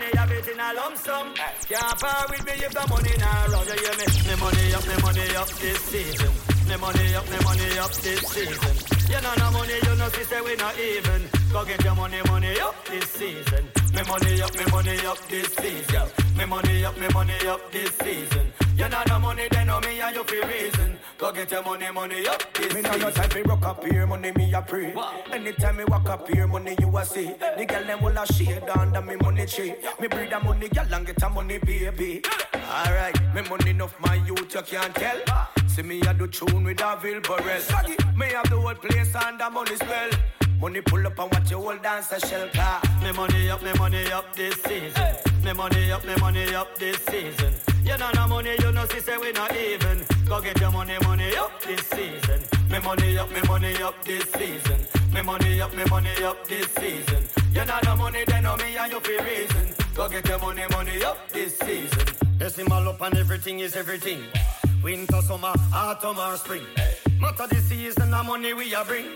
Money, have it in a lump sum. Can't part with me if the money not run. You hear me? Me money up, me money up this season. Me money up, me money up this season. You know no money, you know say we not even. Go get your money, money up this season. Me money up, me money up this season. Me money up, me money up this season. You know no money, then no me and you feel reason. Go get your money, money up this Me know no time fi rock up here, money me a pray. Anytime me walk up here, money you a see. The girl them will a shade under me money tree. Me breed a money, girl and get a money baby. Alright, me money enough my youth you can't tell. See me a do tune with a Vilborel. Me have the whole place under money spell. Money pull up and watch your whole dance a shell car. Me money up, me money up this season. Me money up, me money up this season. You know no money, you know see say we not even. Go get your money, money up this season. Me money up, me money up this season. Me money up, me money up this season. You know no money, then no me and you feel reason. Go get your money, money up this season. Decimal up and everything is everything. Winter, summer, autumn or spring. Matter the season, the money we a bring.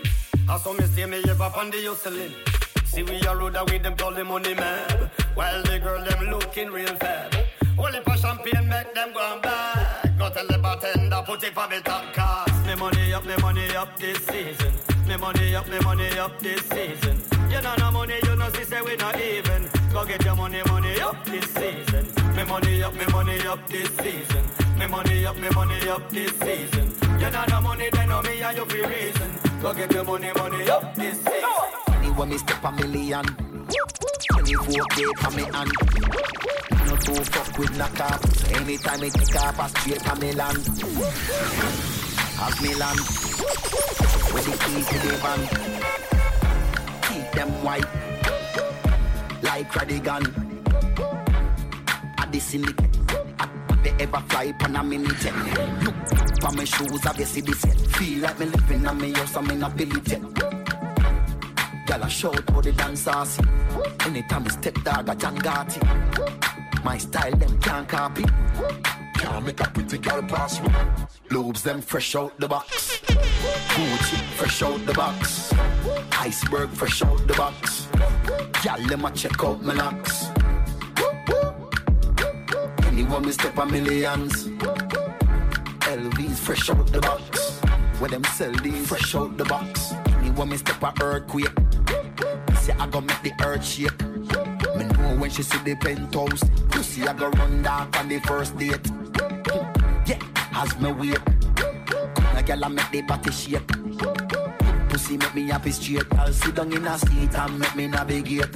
I saw me stay me ever on the hustling. See we a road with them call the money man. While the girl them looking real fab. Only for champagne make them go and back. Go tell the bartender put it for me top cars. Me money up, me money up this season. Me money up, me money up this season. You know no money, you know see say we not even. Go get your money, money up this season. Me money up, me money up this season. Me money up, me money up this season. You know no money, then no me and you feel reason. Go get your money, money up this season. Anyway, me step a million. 24k for me hand. No two fuck with off. So anytime me take off, I straight a me land. Have me land. With the keys to the van. Keep them white. Like Rodigan. At the syndicate. They ever fly upon a mini jet. Look for my shoes, I see this yet? Feel like me living on me house, I'm in a Billy jet. Girl, I shout how the dance saucy. Anytime I step dog, a John Gotti. My style, them can't copy. Can't make a pretty girl pass me. Lobes, them fresh out the box. Gucci, fresh out the box. Iceberg, fresh out the box. Girl, let me check out my locks. Anyone me step a millions. LVs fresh out the box. Where them sell these fresh out the box. Anyone me step a earthquake. Say I go make the earth shake. Me know when she see the penthouse. Pussy I go run down on the first date. Yeah, as me wait. Come a girl I make the body shake. Pussy make me happy straight. I'll sit down in a seat and make me navigate.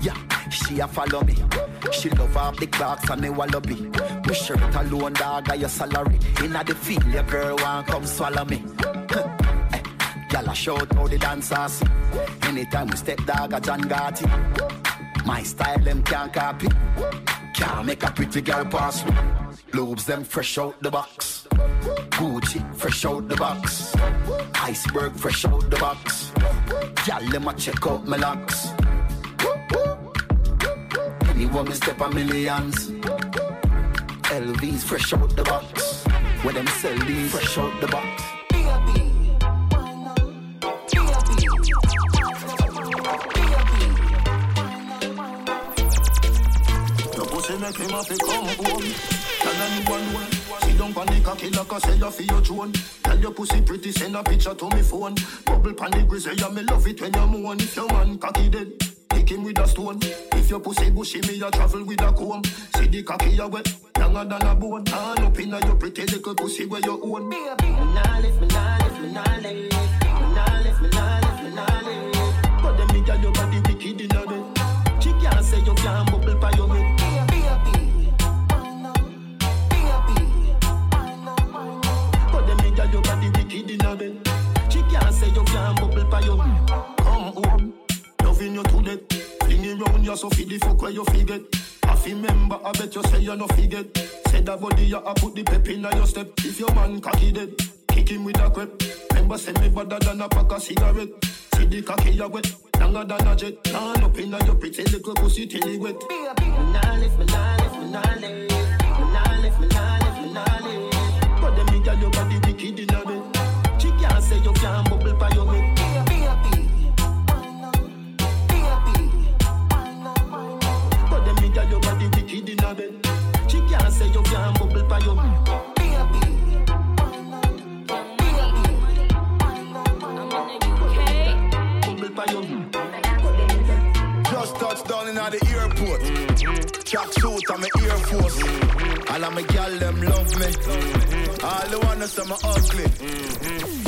Yeah, she a follow me. She love up the clocks and the wallaby. Me shirt alone, dog, got your salary. Inna the field, your girl want come swallow me. Eh, Girl, I shout how the dancers. Anytime we step, dog, a John Gotti. My style, them can't copy. Can't make a pretty girl pass me. Lobes, them fresh out the box. Gucci, fresh out the box. Iceberg, fresh out the box. Girl, let me check out my locks. Anyone me step a millions. LVs fresh out the box. Where them sell these fresh out the box. Make him have to come home. Tell anyone one. Sit down pon the cocky like I you for your throne. Tell your pussy pretty, send a picture to me phone. Bubble pon the grizzly, yeah me love it when you moan. If your man cocky dead, kick him with a stone. If your pussy bushy, me a travel with a comb. See the cocky a wet, longer than a bone. Turn up inna your pretty little pussy where you own. Me nah lift, me nah lift, me nah lift. Me nah lift, me nah lift, me nah lift. You to death. Fling it round you so fi the fuck where you forget. I fi remember, I bet you say you no forget. Say that body you a put the pep in your step. If your man cocky dead, kick him with a crep. Remember, send me better than a pack of cigarette. See the cocky you wet, longer than a jet. Turn up inna your pretty little pussy till it wet. Me nah lift, me nah lift, me nah lift. Me nah lift, me nah lift, at the airport. Track suit, I'm an Air Force. All of my gal, them love me. All the ones say me ugly.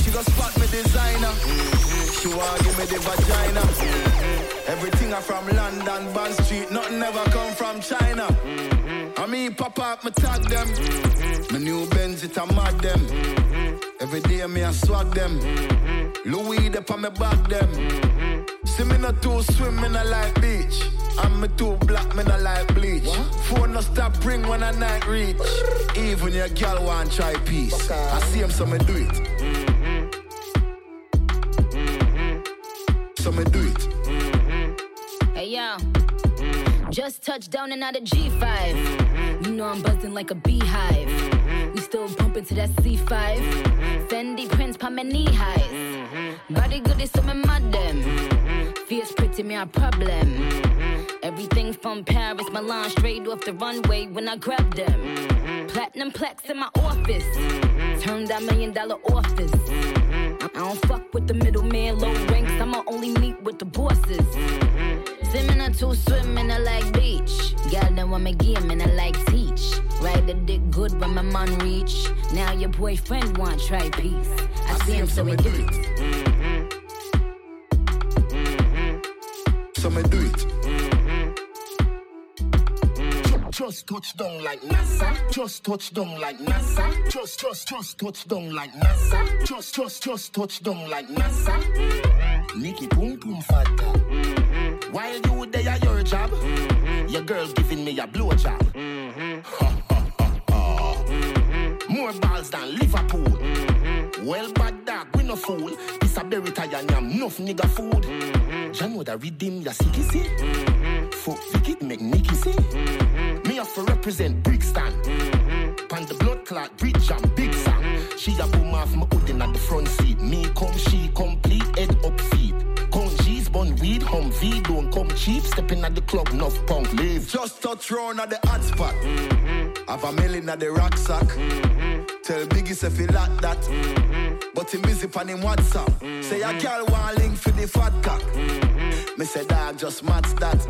She go spot me designer. She want give me the vagina. Everything I from London, Bond Street, nothing ever come from China. I mean, pop up, me tag them. My new Benz, it a mad them. Every day me I swag them. Louis, they on me back them. See me not too swim, me not like beach. I'm me too black, me not like bleach. Phone no stop ring when I night reach. Even your girl want try peace. I see him, so me do it. So me do it. Hey yo, just touched down and out of G5. You know I'm buzzing like a beehive. We still bumping to that C5. Fendi prints pa my knee highs. Body good is so me mad them. Fierce pretty me a problem. Everything from Paris, Milan, straight off the runway when I grab them. Platinum plaques in my office. Turned that million dollar office. I don't fuck with the middleman, low ranks. I'ma only meet with the bosses. Swimming or two swimming, I like beach. Girl, then want me game and I like teach. Ride the dick good when my man reach. Now your boyfriend want try peace. I, see him, so he do it. Mm-hmm. Mm-hmm. So me do it. Mm-hmm. Just touch down like NASA. Just touch down like NASA. Just, just, just touch down like NASA. Just, just, just touch down like NASA. Nikki boom boom fatta. While you there at your job, mm-hmm. your girl's giving me a blowjob. Ha ha ha ha. More balls than Liverpool. Mm-hmm. Well, bad dog, we no fool. This a berry tie and yam, enough nigga food. John would a redeem ya see see. Mm-hmm. Fuck wicked make Nicky see. Me have to represent Brixton. Pan the blood clot bridge and big song. She a boom off my hood in at the front seat. Me come, she complete, bun weed, hum V, don't come cheap. Stepping at the club, enough punk leave. Just touch round at the hot spot. Have a million at the rucksack. Tell Biggie if he like that. But he busy on him WhatsApp. Say a girl want link for the fat cock. Me say dog just match that.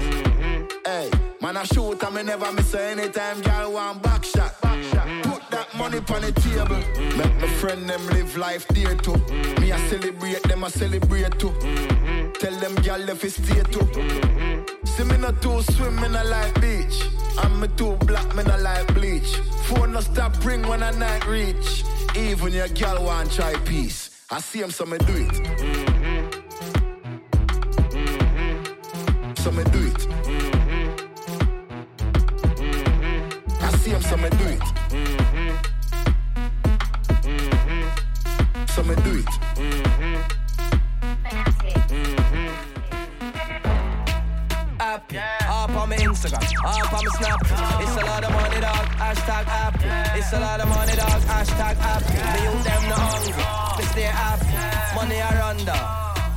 Hey, man I shoot and me never miss anytime girl want back shot. Put that money on the table. Make my friend them live life there too. Me I celebrate them I celebrate too. Girl if it stay too. See me not too swim, me not like beach. I'm me too black, me not like bleach. Phone no stop ring when I night reach. Even your girl want try peace. I see him, so me do it. So me do it. I see him, so me do it. So me do it. Instagram, my Snap. It's a lot of money, dog. Hashtag happy. It's a lot of money, dog. Hashtag happy. Me you them no hungry. Me stay happy. Money down.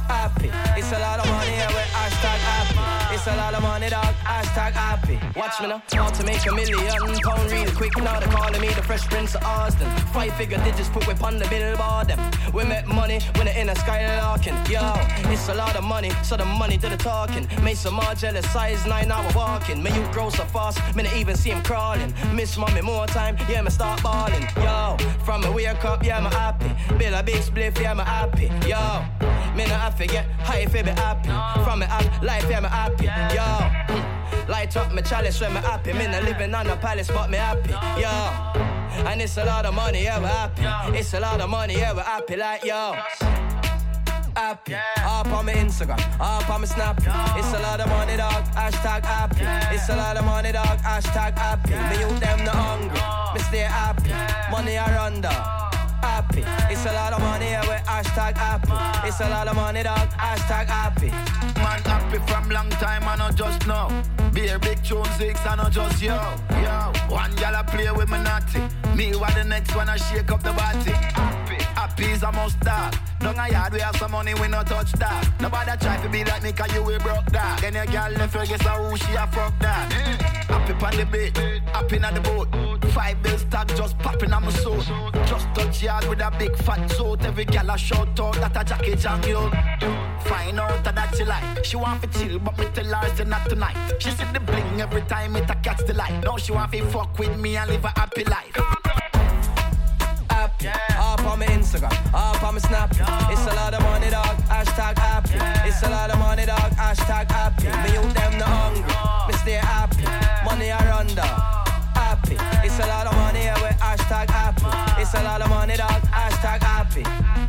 Happy. It's a lot of money here with hashtag happy. It's a lot of money, dog. Hashtag happy. Watch me now. How to make a million pound real quick. Now they're calling me the Fresh Prince of Austin. Five figure digits put whip on the billboard. Them. We make money when they're in the sky larking. Yo, it's a lot of money, so the money do the talking. Make some more jealous size nine hour walking. May you grow so fast, me not even see him crawling. Miss mommy more time, yeah, me start balling. Yo, from me wake up, yeah, me happy. Bill a big spliff, yeah, me happy. Yo, me not have to get high if it be happy. From me up life, yeah, me happy. Yo, light up my chalice when me happy. Me not living on a palace, but me happy. Yo, and it's a lot of money, yeah, we happy. It's a lot of money, yeah, we happy. Like yo. Happy, up on my Instagram, up on my Snap. It's a lot of money, dog. Hashtag happy. It's a lot of money, dog. Hashtag happy. Me you them not hungry. Me stay happy. Money I run down. Happy. It's a lot of money yeah, with hashtag happy. It's a lot of money, dog. Hashtag happy. Man happy from long time, I not just know. Be a big tune six, I not just yo. Yo, one gal I play with me natty. Me what the next one I shake up the body. Happy, happy is a must dog. Down a yard we have some money, we no touch that. Nobody try to be like me, cause you we broke that. Then your gal left her guess who she a fuck that. Happy on the beat, happy on the boat. Five bills tag just popping on my soul. Just touch yard with a big fat suit. Every gal a shout out that a jacket jang yo. Find out that she like. She want to chill, but me tell her it's not tonight. She see the bling every time it a catch the light. Now she want to fuck with me and live a happy life. Happy. Yeah. Up on my Instagram, up on my Snap. Yo. It's a lot of money, dog. Hashtag happy. Yeah. It's a lot of money, dog. Hashtag happy. Yeah. Me you them the hungry. No. Me stay happy. Yeah. Money I run down. It's a lot of money, dog. Hashtag happy.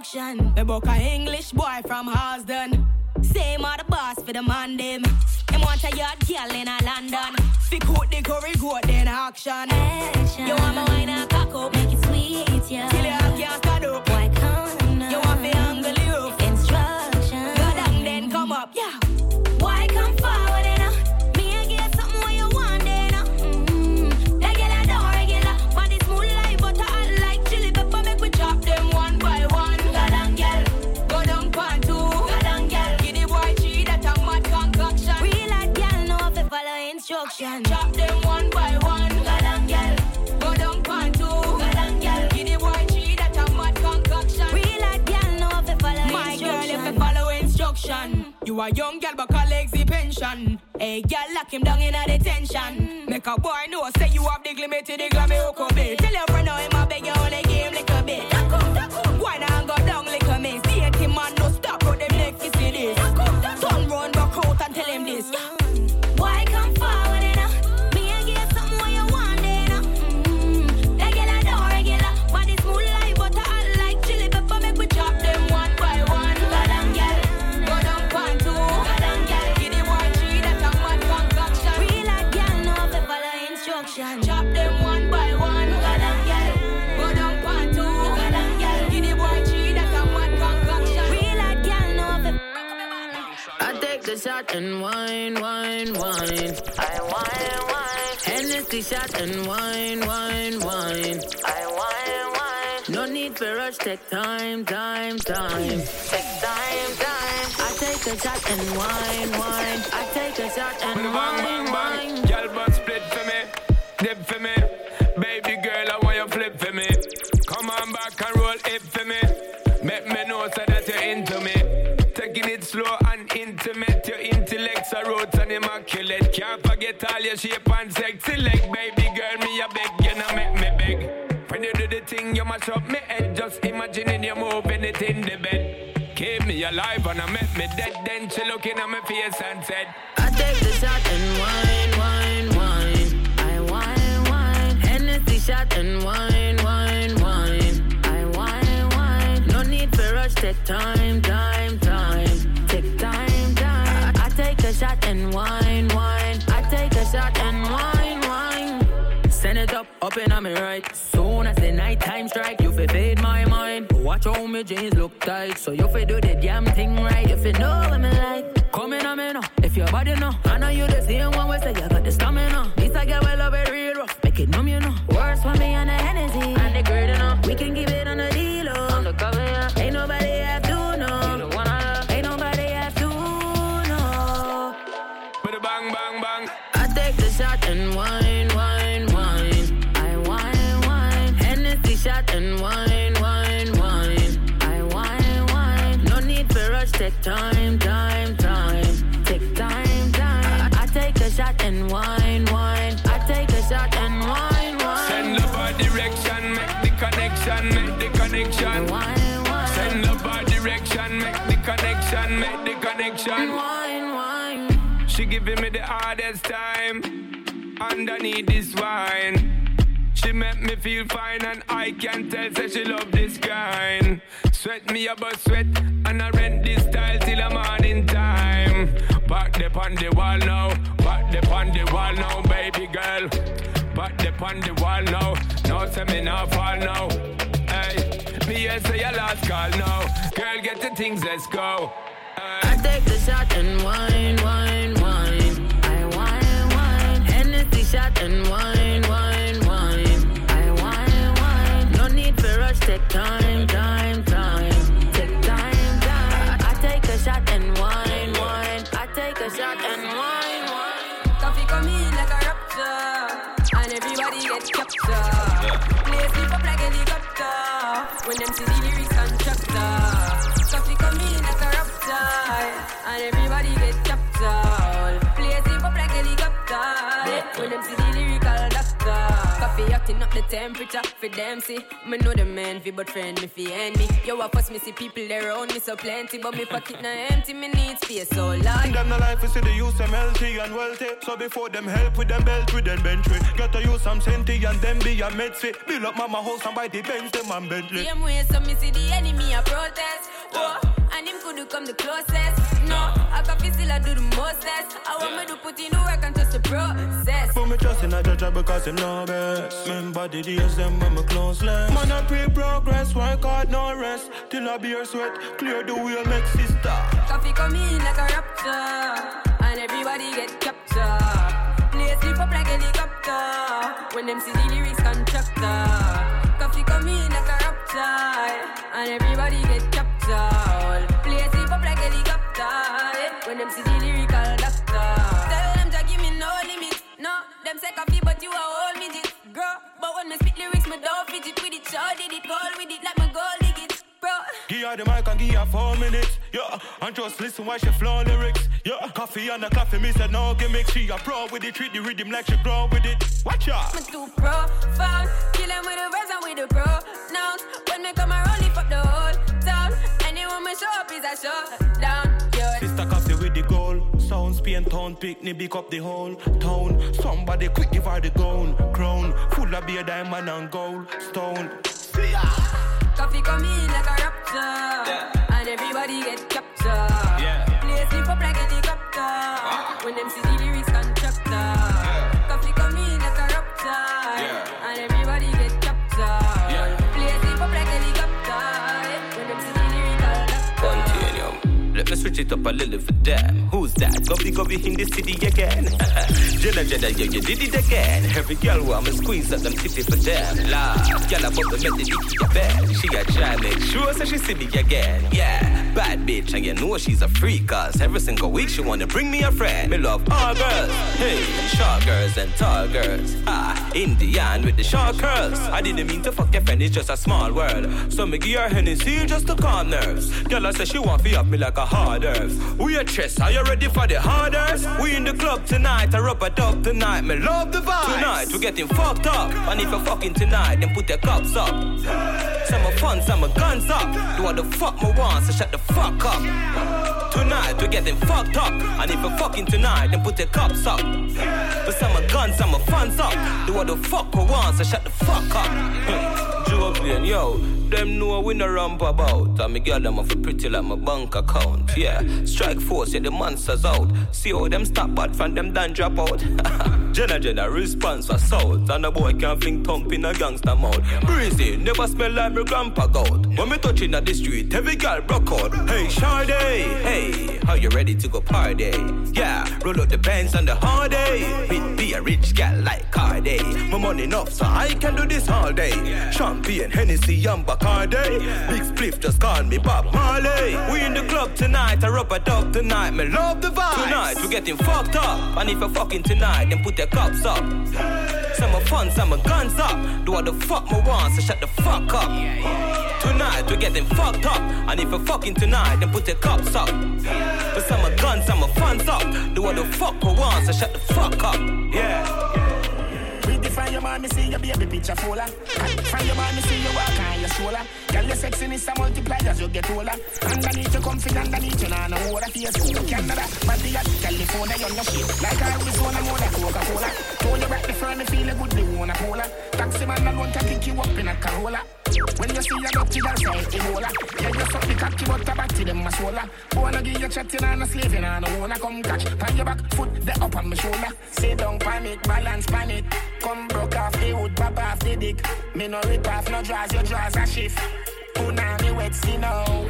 instruction. Me book a English boy from Hosden. Same are the boss for the man them. Them want a yard girl in a London. Pick out the curry goat then action. action. You want my wine and cock up, make it sweet, yeah. Till you can't stand up. Why can't You want me angle you. Instruction. Go down then come up, yeah. A young gal, but colleagues the pension. Hey, girl, lock him down in a detention. Make a boy know, say you have the glimmer to the me Tell your friend how shot and wine, wine, wine. I wine, wine. Hennessy shot and wine, wine, wine. I wine, wine. No need for rush, take time, time, time. Take time, time. I take a shot and wine, wine. I take a shot and wine, bang, bang. wine. Immaculate. Can't forget all your shape and sexy leg. Baby girl, me a beg, you know make me beg. When you do the thing, you mash up me head. Just imagining you moving it in the bed. Keep me alive and I make me dead. Then she looking at my face and said, I take the shot and wine, wine, wine. I wine, wine. Hennessy shot and wine, wine, wine. I wine, wine. No need for rush, take time, time, time. Take time, time. I take a shot and wine, shot and wine, wine. Send it up, up and on me right. Soon as the night time strike, you fi fade my mind. Watch how me jeans look tight, so you fi do the damn thing right. If you know what me like, come in on me now. If your body know, I know you the same one. We say you got the stamina. This I get well love it real rough, make it numb you know. Worse for me on the Hennessy and the grade giving me the hardest time underneath this wine. She make me feel fine and I can tell say she love this kind. Sweat me about sweat and I rent this style till I'm morning time. Back the on the wall now, back the on the wall now, baby girl. Back the on the wall now, no say me not fall now. Hey, me here say your last call now. Girl, get the things, let's go. I take the shot and wine, wine. Shot and wine, wine, wine. I wine, wine. No need for take time, time, time. Coffee up the temperature for them see. Me know the man fi but friend me fi enemy. Yo, I first me see people there around me so plenty, but me pocket na empty. Me need space so large. Them the life is see the use them healthy and wealthy. So before them help with them belt with them bench. Get to use some senti and them be a medsi. Build up mama house and buy the Benz them and Bentley. Same way, so me see the enemy a protest. Oh, and him could come the closest. No, I can feel still I do the mostest. I want me to put in the work and trust the process. Put me trust in a judge because him know best. Remember the days them when me close less. Man I pray progress, work hard no rest. Till I beer sweat, clear the wheel, make sister. Coffee come in like a rapture, and everybody get captured. Play sleep up like helicopter when them see the lyrics constructor. Her the mic and give her four minutes, yeah. And just listen while she flow lyrics, yeah. Coffee and the coffee, me said no gimmick. She a pro with it, treat the rhythm like she grow with it. Watch out. Me too profound, kill them with the and with the pronouns. When me come around, lift up the whole town. Anyone me show up is a shutdown, yeah. Sister coffee with the goal. Sound Spain town, picnic, big up the whole town. Somebody quick give her the gown. Crown, full of beer, diamond and gold. Stone. See ya. Coffee come in like a rapture, and everybody get captured. Yeah. Play sleep up like helicopter when them see the me switch it up a little for them. Who's that? Go big over in the city again. Jenna Jenna, yeah, you did it again. Every girl want me squeeze up them titty for them. Lord, girl, I bought the make the dicky a bed. She a try make sure so she see me again. Yeah, bad bitch, and you know she's a freak. Cause every single week she wanna bring me a friend. Me love all girls, hey, short girls and tall girls. Ah, Indian with the short curls. I didn't mean to fuck your friend, it's just a small world. So me give her Hennessy just to calm nerves. Girl, I say she want to up me like a We a chest, are you ready for the harders? We in the club tonight, I rub a dub tonight. Me love the vibe. Tonight we getting fucked up, and if you're fucking tonight, then put your cups up. Some of fun, some are guns up. Do what the fuck me want, so shut the fuck up. Tonight we getting fucked up, and if you're fucking tonight, then put your cups up. But some of guns, some are fun up. Do what the fuck we want, so shut the fuck up. Joe yo. Them know we no ramp about. And me girl them off pretty like my bank account. Yeah, strike force, yeah, the monsters out. See how them stop bad from them done drop out. Jenna Jenna response for assault. And a boy can't think thump in a gangster mouth. Breezy, never smell like my grandpa goat. When me touching at the street, every girl broke out. Hey, Sade, hey, how you ready to go party? Yeah, roll up the bands on the hard day. Be, be a rich gal like Cardi. My money enough, so I can do this all day. Champagne, Hennessy, and Bacardi. Big spliff, just call me Bob Marley. We in the club tonight, I rub a dub tonight. Me love the vibe. Tonight, we're getting fucked up. And if you're fucking tonight, then put your cups up. Some are fun, some are guns up. Do what the fuck me want, so shut the fuck up. Tonight, we're getting fucked up. And if you're fucking tonight, then put your cups up. But some are guns, some are fun up. Do what the fuck we want, so shut the fuck up. Yeah. From your me see your baby picture fuller. From your me see you walk on your shoulder. Girl, your sexiness a multiply as you get older. Underneath you comfy, underneath you nah no water face. Canada, body at California, you're no shit. Like Arizona, more than Coca-Cola. Told you the front, me feel a good, they wanna cola. Taxi man alone can pick you up in a Corolla. When you see a dirty girl say Ebola Yeah, you suck the cocky but a batty them a sola Wanna give you chatting and a slaving and a wanna come catch Pan your back foot the up on my shoulder Sit down pan it, balance pan it Come broke off the wood, pop off the dick Me no rip off, no draws, your draws a shift Punani wet, see now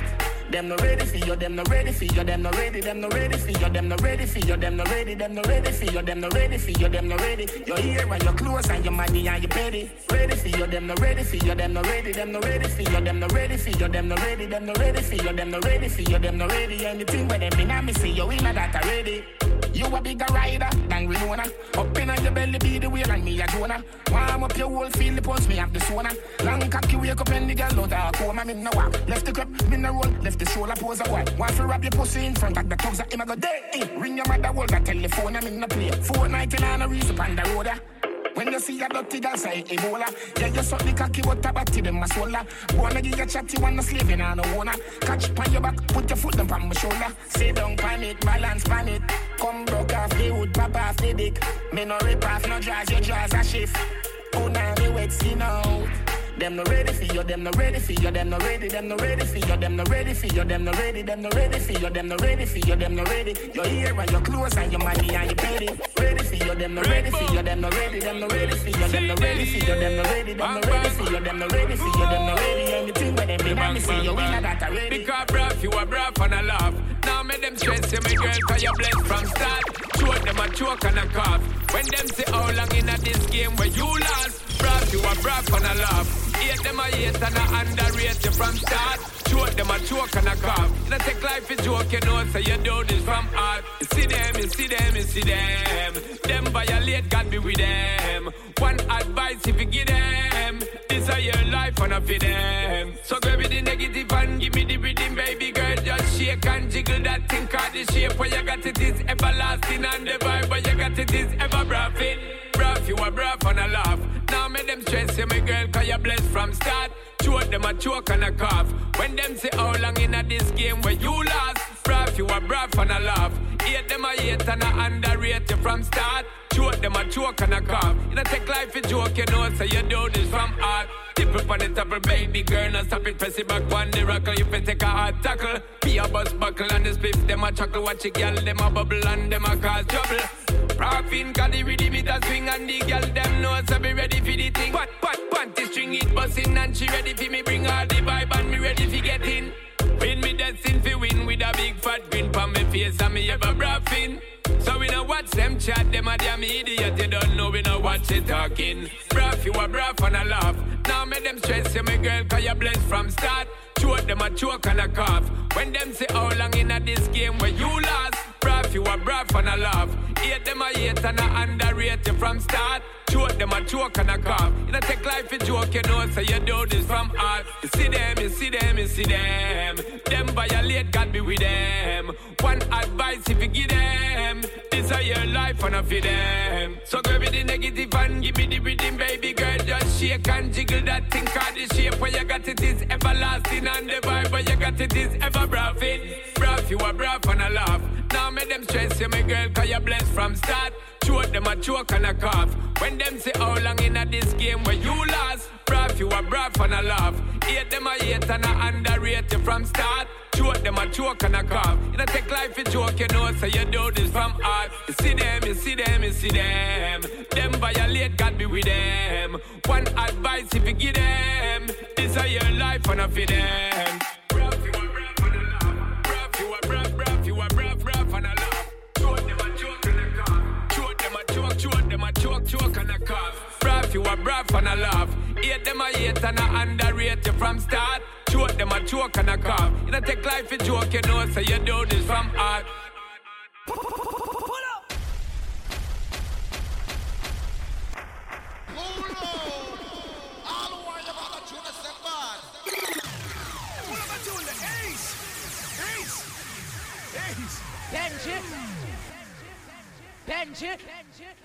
them no ready for you, them no ready for you, them no ready, them no ready for you, them no ready for you, them no ready, them no ready for you, them no ready for you, them no ready. You're here when you're close and your money and your petty. Ready for you, them no ready for you, them no ready, them no ready for you, them no ready for you, them no ready, them no ready for you, them no ready for you, them no ready. Anything where them in me see you in that already. You a bigger rider than Winona. Up in your belly be the wheel and me a Jonah. Warm up your whole feel the me have the sauna. Long cocky wake up and the girl out of coma. Me no walk. Left the crep, me no roll. Left the shoulder pose a boy. Want to wrap your pussy in front of the thugs. Him a go day. In. Ring your mother, hold the telephone. I'm in the play. Nighty and a reason on the road. When you see a dirty girl say Ebola. Yeah, you suck the cocky but a batty them a swola Wanna give you chatty, wanna slave you nah no wanna Catch pan your back, put your foot down on my shoulder. Sit down pan it, balance pan it. Come broke off the wood, pop off the dick. Me no rip off, no draws, your draws a shift. Oh, now me wet, see now them no ready for you, them no ready for you, them no ready, them no ready for you, them no ready for you, them no ready, them no ready for you, them no ready for you, them no ready. You're here and you're close and your money and your petty. Ready for you, them no ready for you, them no ready, them no ready for you, them no ready for you, them no ready, them no ready for you, them no ready for you, them no ready. Anything where them in me see you, we not that already. Because bruv, you a bruv and a laugh. Now make them stress you, my girl, cause you blessed from start. Show them a choke and a cough. When them say how long in a this game where you lost, bruv, you a bruv and a laugh. Hate them a hate and a underrate you from start. Choke them a choke and a cough. You not take life a joke, you know, so you do this from heart. You see them, you see them, you see them. Them violate, God be with them. One advice if you give them. This a your life and a for them. So grab me the negative and give me the rhythm, baby girl. Just shake and jiggle that thing, cause the shape where you got it is everlasting and the vibe where you got it is ever braffing. Braff, you a braff and a laugh. Them stress you, my girl, cause you're blessed from start. Choke them a choke and a cough. When them say how long in a this game where you lost. Braff, you a braff and a laugh. Hate them a hate and a underrate you from start. Joke them a joke and a cough. You know take life a joke, you know. So you do this from art. Tip up on the table, baby girl. Now stop it, press it back one the rockle. If you take a hard tackle, be a bus buckle and the spiff. Them a chuckle, watch a girl. Them a bubble and them a cause trouble. Rapping, cause the rhythm it a swing and the girl them know so be ready for the thing. Pat, pat, panty string it bustin' and she ready for me bring all the vibe and me ready for get in. Win me dancing fi win with a big fat grin pon me face and me ever bluffing. So we know what's them chat, them a damn idiot. You don't know we know what you talking. Bruff, you a bruff and a laugh. Now make them stress you, my girl, cause you're blessed from start. Choke them a choke and a cough. When them say how long in a this game where you lost. Brave, you are brave and I love. Hate them I hate and I underrate you from start. Choke them I choke and I cough. You know, take life you joke, you know, so you do this from heart. You see them, you see them, you see them. Them violate, God be with them. One advice if you give them, this is your life and I feel them. So grab the negative and give me the rhythm, baby girl. Just shake and jiggle that thing, cause the shape where you got it is everlasting and the vibe where you got it is ever brave. Brave, you are brave and I laugh make them stress you, my girl, cause you're blessed from start. Choke them a choke and a cough. When them say how long in a this game where you lost, bruv you a bruv and a laugh. Hate them a hate and a underrate you from start. Choke them a choke and a cough. You know, take life a joke, you know, so you do this from heart. You see them, you see them, you see them. Them violate, God be with them. One advice if you give them, this is your life and a for them. them a choke, choke and a cough. Brave you a brave and a laugh. Hate them a hate and a underrate you from start. Choke them a choke and a cough. You don't take life you joke, you know, so you do this from heart. Benji. Benji. Benji.